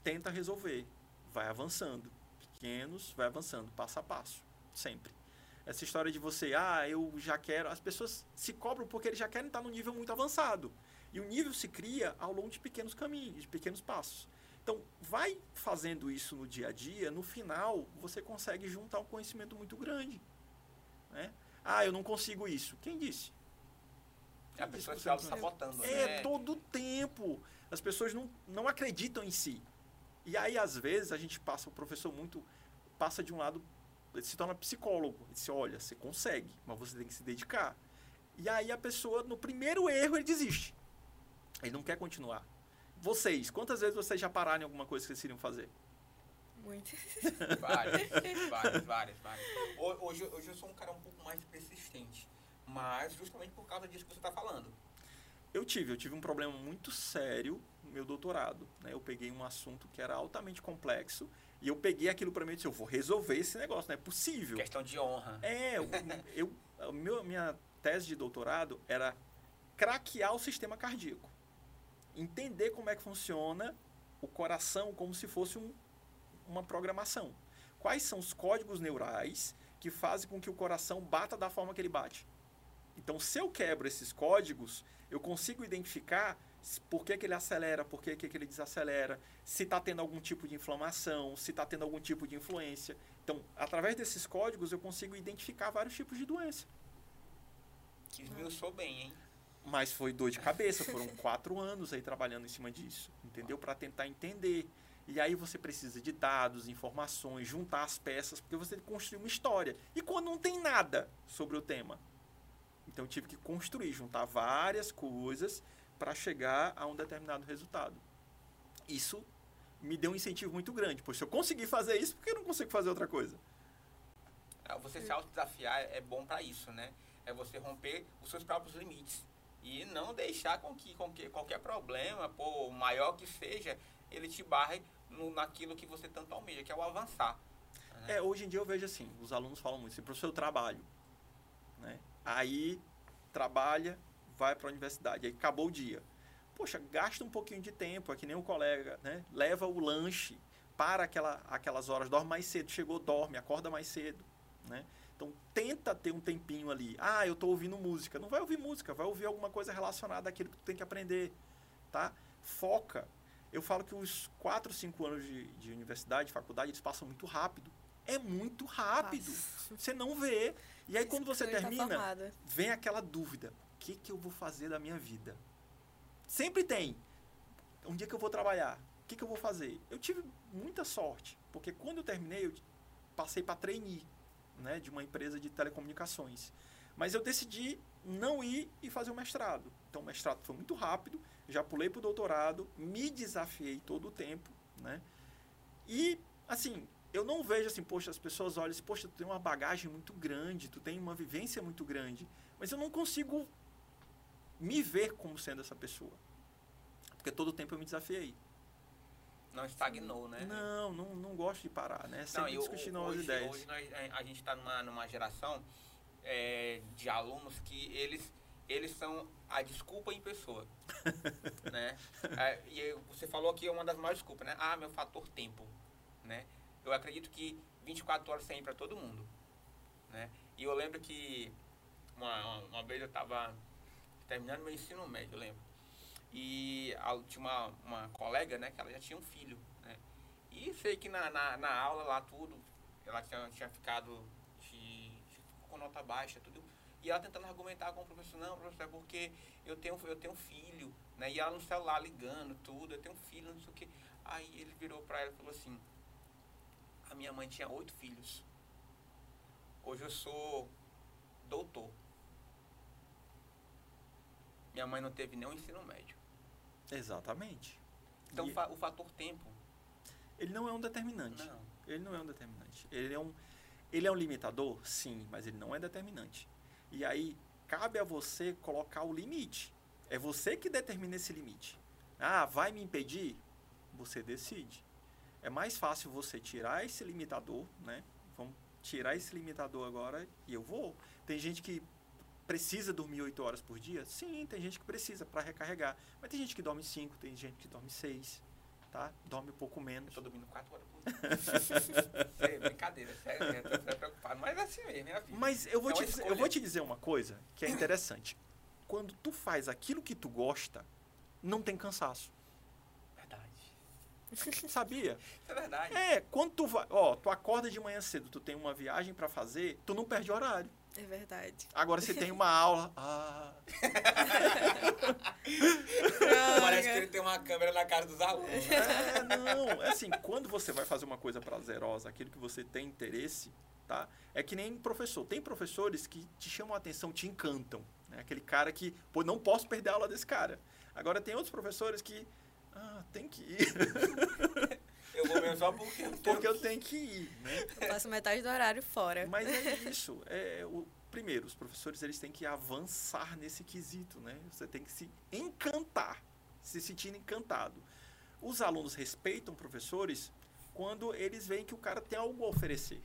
tenta resolver, vai avançando. Pequenos, vai avançando, passo a passo, sempre. Essa história de você, ah, eu já quero. As pessoas se cobram porque eles já querem estar num nível muito avançado. E o nível se cria ao longo de pequenos caminhos, de pequenos passos. Então, vai fazendo isso no dia a dia, no final, você consegue juntar um conhecimento muito grande. Né? Ah, eu não consigo isso. Quem disse? A pessoa se auto-sabotando, É, né? todo tempo. As pessoas não, não acreditam em si. E aí, às vezes, a gente passa, o professor muito passa de um lado, ele se torna psicólogo. Ele diz, olha, você consegue, mas você tem que se dedicar. E aí a pessoa, no primeiro erro, ele desiste. Ele não quer continuar. Vocês, quantas vezes vocês já pararam em alguma coisa que vocês iriam fazer? Muito. Várias, várias, várias, várias. Ho- Hoje, hoje eu sou um cara um pouco mais persistente. Mas justamente por causa disso que você está falando. Eu tive, eu tive um problema muito sério no meu doutorado. Né? Eu peguei um assunto que era altamente complexo e eu peguei aquilo para mim e disse, eu vou resolver esse negócio, não é possível. Questão de honra. É, eu, eu, minha tese de doutorado era craquear o sistema cardíaco. Entender como é que funciona o coração como se fosse um, uma programação. Quais são os códigos neurais que fazem com que o coração bata da forma que ele bate? Então, se eu quebro esses códigos, eu consigo identificar por que, que ele acelera, por que, que ele desacelera, se está tendo algum tipo de inflamação, se está tendo algum tipo de influência. Então, através desses códigos, eu consigo identificar vários tipos de doença. Esmiuçou bem, hein? Mas foi dor de cabeça, foram quatro anos aí trabalhando em cima disso, entendeu? Para tentar entender. E aí você precisa de dados, informações, juntar as peças, porque você tem que construir uma história. E quando não tem nada sobre o tema? Então eu tive que construir, juntar várias coisas para chegar a um determinado resultado. Isso me deu um incentivo muito grande, pois se eu conseguir fazer isso, por que eu não consigo fazer outra coisa? Ah, Você se autodesafiar é bom para isso, né? É você romper os seus próprios limites. E não deixar com que, com que qualquer problema, por maior que seja, ele te barre no, naquilo que você tanto almeja, que é o avançar. né? É, hoje em dia eu vejo assim, os alunos falam muito assim, professor, eu trabalho. Né? Aí trabalha, vai para a universidade, aí acabou o dia. Poxa, gasta um pouquinho de tempo, é que nem um colega, né? Leva o lanche, para aquela, aquelas horas, dorme mais cedo, chegou, dorme, acorda mais cedo, né? Então tenta ter um tempinho ali. Ah, eu estou ouvindo música. Não vai ouvir música, vai ouvir alguma coisa relacionada àquilo que tu tem que aprender, tá? Foca. Eu falo que os 4, 5 anos de, de universidade, faculdade, eles passam muito rápido. É muito rápido. Passa. Você não vê. E aí quando você tá termina, vem aquela dúvida: o que, que eu vou fazer da minha vida? Sempre tem. Um dia que eu vou trabalhar, o que, que eu vou fazer? Eu tive muita sorte, porque quando eu terminei, eu passei para trainee né, de uma empresa de telecomunicações. Mas eu decidi não ir e fazer o mestrado. Então o mestrado foi muito rápido, já pulei para o doutorado, me desafiei todo o tempo, né? E, assim, eu não vejo assim, poxa, as pessoas olham assim, poxa, tu tem uma bagagem muito grande, tu tem uma vivência muito grande, mas eu não consigo me ver como sendo essa pessoa. Porque todo o tempo eu me desafiei. Não estagnou, né? Não, não, não gosto de parar, né? Não, Sempre e o- discutir novas hoje, ideias. Hoje nós- a- a gente está numa, numa geração é, de alunos que eles, eles são a desculpa em pessoa. né? É, e você falou que é uma das maiores desculpas, né? Ah, meu fator tempo. Né? Eu acredito que 24 horas tem para todo mundo. Né? E eu lembro que uma, uma vez eu estava terminando meu ensino médio, eu lembro. E a- tinha uma, uma colega, né, que ela já tinha um filho, né? E sei que na, na, na aula lá tudo, ela tinha, tinha ficado de, com nota baixa, tudo. E ela tentando argumentar com o professor, não, professor, é porque eu tenho, eu tenho um filho, né? E ela no celular ligando, tudo, eu tenho um filho, não sei o quê. Aí ele virou pra ela e falou assim, a minha mãe tinha oito filhos. Hoje eu sou doutor. Minha mãe não teve nenhum ensino médio. Exatamente. Então E o fator tempo, ele não é um determinante. não. Ele não é um determinante. Ele é um, ele é um limitador? Sim, mas ele não é determinante. E aí, cabe a você colocar o limite. É você que determina esse limite. Ah, vai me impedir? Você decide. É mais fácil você tirar esse limitador, né? Vamos tirar esse limitador agora e eu vou. Tem gente que precisa dormir 8 horas por dia? Sim, tem gente que precisa para recarregar. Mas tem gente que dorme 5, tem gente que dorme 6, tá? Dorme um pouco Eu menos. tô dormindo quatro horas por dia. é brincadeira, sério, eu tô preocupado. Mas é assim mesmo, filha. Mas eu vou, É te dizer, eu vou te dizer uma coisa que é interessante. Quando tu faz aquilo que tu gosta, não tem cansaço. Verdade. Sabia? Isso é verdade. É, quando tu vai, ó, tu acorda de manhã cedo, tu tem uma viagem pra fazer, tu não perde horário. É verdade. Agora você tem uma aula, ah, Parece que ele tem uma câmera na cara dos alunos. é, não, é assim, quando você vai fazer uma coisa prazerosa, aquilo que você tem interesse, tá? É que nem professor. Tem professores que te chamam a atenção, te encantam, né? Aquele cara que, pô, não posso perder a aula desse cara. Agora tem outros professores que, ah, tem que ir, Eu vou mesmo só porque eu tenho porque eu tenho que ir, né? Eu passo metade do horário fora. Mas é isso. É, o, primeiro, os professores eles têm que avançar nesse quesito, né? Você tem que se encantar, se sentir encantado. Os alunos respeitam professores quando eles veem que o cara tem algo a oferecer.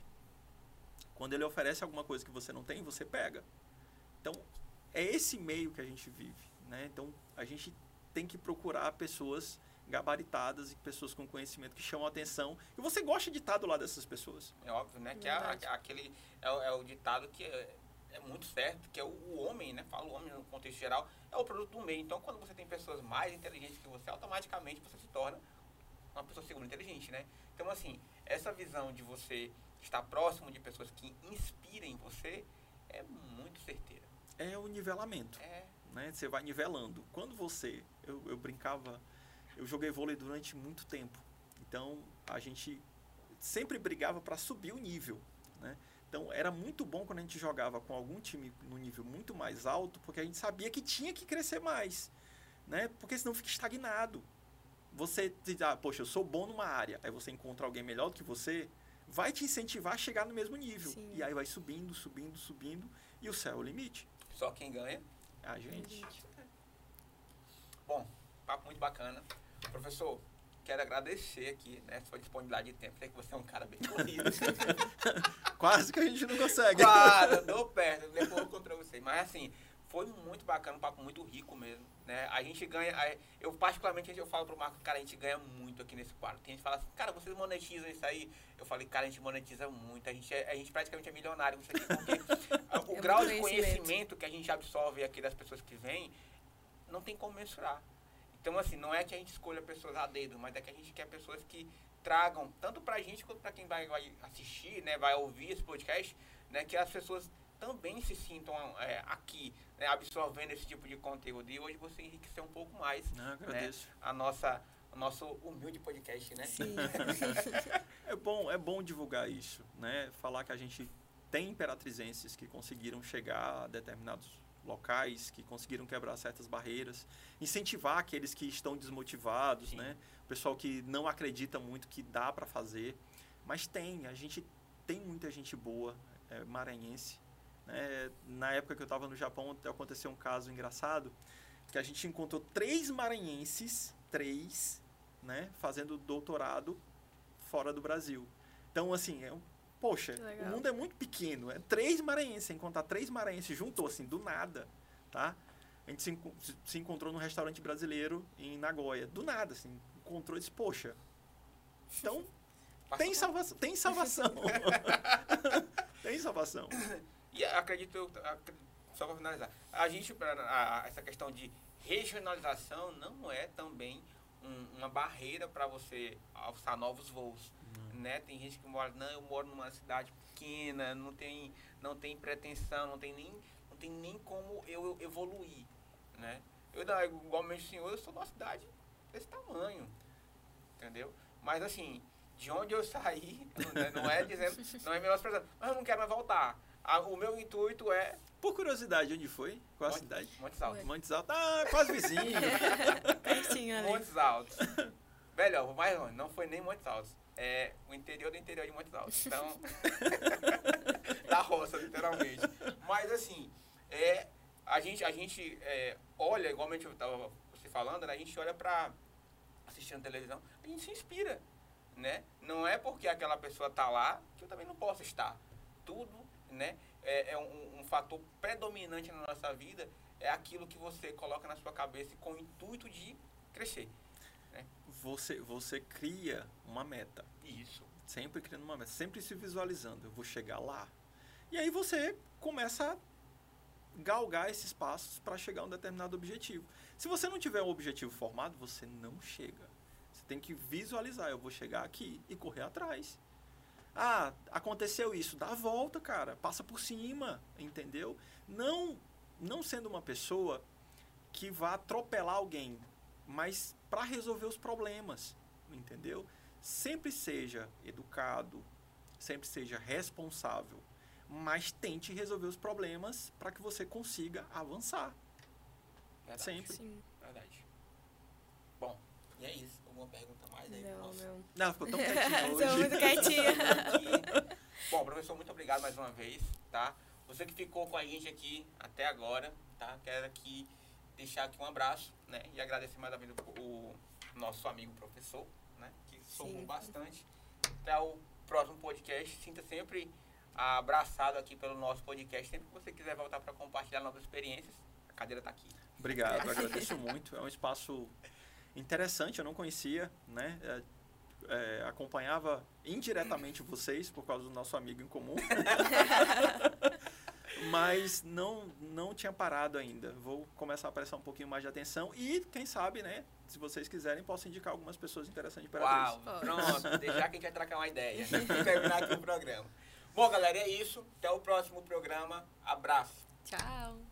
Quando ele oferece alguma coisa que você não tem, você pega. Então, é esse meio que a gente vive, né? Então, a gente tem que procurar pessoas gabaritadas e pessoas com conhecimento que chamam a atenção. E você gosta de estar do lado dessas pessoas. É óbvio, né? Que é, aquele é, o- é o ditado que é, é muito certo, que é o, o homem, né? Fala o homem no contexto geral, é o produto do meio. Então, quando você tem pessoas mais inteligentes que você, automaticamente você se torna uma pessoa segura inteligente, né? Então, assim, essa visão de você estar próximo de pessoas que inspirem você é muito certeira. É o nivelamento. É, né? Você vai nivelando. Quando você, eu, eu brincava, eu joguei vôlei durante muito tempo. Então a gente sempre brigava para subir o nível, né? Então era muito bom quando a gente jogava com algum time no nível muito mais alto, porque a gente sabia que tinha que crescer mais, né? Porque senão fica estagnado. Você diz, ah, poxa, eu sou bom numa área, aí você encontra alguém melhor do que você, vai te incentivar a chegar no mesmo nível. Sim. E aí vai subindo, subindo, subindo, e o céu é o limite. só quem ganha. É a gente. Bom, papo muito bacana. Professor, quero agradecer aqui, né? Sua disponibilidade de tempo. Sei que você é um cara bem corrido. Quase que a gente não consegue. Quase, dou perto, depois eu contra você. Mas assim, foi muito bacana, um papo muito rico mesmo, né? A gente ganha, eu particularmente eu falo pro Marco, cara, a gente ganha muito aqui nesse quadro. Tem gente que fala assim, cara, vocês monetizam isso aí? Eu falei, cara, a gente monetiza muito, a gente, é- a gente praticamente é milionário com isso aqui, porque o É grau de conhecimento que a gente absorve aqui das pessoas que vêm, não tem como mensurar. Então, assim, não é que a gente escolha pessoas a dedo, mas é que a gente quer pessoas que tragam, tanto pra gente quanto pra quem vai, vai assistir, né, vai ouvir esse podcast, né, que as pessoas também se sintam é, aqui, né, absorvendo esse tipo de conteúdo. E hoje você enriqueceu um pouco mais Não, agradeço. a nossa, o nosso humilde podcast, né? Sim. É bom, é bom divulgar isso, né? Falar que a gente tem imperatrizenses que conseguiram chegar a determinados locais, que conseguiram quebrar certas barreiras, incentivar aqueles que estão desmotivados, Sim. né? O pessoal que não acredita muito que dá para fazer, mas tem, a gente tem muita gente boa, é, maranhense. né? Na época que eu estava no Japão, aconteceu um caso engraçado, que a gente encontrou três maranhenses, três, né, fazendo doutorado fora do Brasil. Então, assim, é um, poxa, Que o legal. mundo é muito pequeno. É três maranhenses, encontrar três maranhenses juntou, assim, do nada, tá? A gente se, se- encontrou num restaurante brasileiro em Nagoya. Do nada, assim, encontrou e disse, poxa, então tem salvação. Tem salvação. tem salvação. E acredito, eu- só para finalizar, a gente, pra- a- essa questão de regionalização não é também um- uma barreira para você alçar novos voos. Né? Tem gente que mora, não, eu moro numa cidade pequena, não tem, não tem pretensão, não tem nem, não tem nem como eu evoluir. Né? Eu, não, igualmente o senhor, eu sou de uma cidade desse tamanho. Entendeu? Mas assim, de onde eu saí, né, não é dizendo, não é menosprezando, mas eu não quero mais voltar. O meu intuito é Por curiosidade, onde foi? Qual a Monte- cidade? Montes Altos. Montes Altos. Ah, quase vizinho. Pertinho ali. Montes Altos. Melhor, vou mais longe. Não foi nem Montes Altos. É o interior do interior de Montes Altos. Então, da roça, literalmente. Mas assim, é, a gente, a gente é, olha, igualmente eu estava você falando, né, a gente olha para assistindo televisão, a gente se inspira, né? Não é porque aquela pessoa está lá que eu também não posso estar. Tudo, né? É, é um, um fator predominante na nossa vida, é aquilo que você coloca na sua cabeça com o intuito de crescer. Você, você cria uma meta. Isso. Sempre criando uma meta. Sempre se visualizando. Eu vou chegar lá. E aí você começa a galgar esses passos para chegar a um determinado objetivo. Se você não tiver um objetivo formado, você não chega. Você tem que visualizar. Eu vou chegar aqui e correr atrás. Ah, aconteceu isso. Dá a volta, cara. Passa por cima, entendeu? Não, não sendo uma pessoa que vá atropelar alguém, mas para resolver os problemas, entendeu? Sempre seja educado, sempre seja responsável, mas tente resolver os problemas para que você consiga avançar. Verdade. Sempre. Sim. Verdade. Bom, e é isso. Alguma pergunta mais aí? Não, Nossa. não. Não, ficou tão quietinho Sou hoje. muito quietinha. Bom, professor, muito obrigado mais uma vez, tá? Você que ficou com a gente aqui até agora, tá? Quero aqui deixar aqui um abraço, né? E agradecer mais uma vez o, o nosso amigo professor, né? Que somou Sim. bastante. Até o próximo podcast. Sinta sempre abraçado aqui pelo nosso podcast. Sempre que você quiser voltar para compartilhar novas experiências, a cadeira está aqui. Obrigado, agradeço muito. É um espaço interessante, eu não conhecia, né? É, é, acompanhava indiretamente vocês por causa do nosso amigo em comum. Mas não, não tinha parado ainda. Vou começar a prestar um pouquinho mais de atenção e, quem sabe, né? Se vocês quiserem, posso indicar algumas pessoas interessantes para Uau, pronto. Deixar que a gente vai trocar uma ideia. E terminar aqui o programa. Bom, galera, é isso. Até o próximo programa. Abraço. Tchau.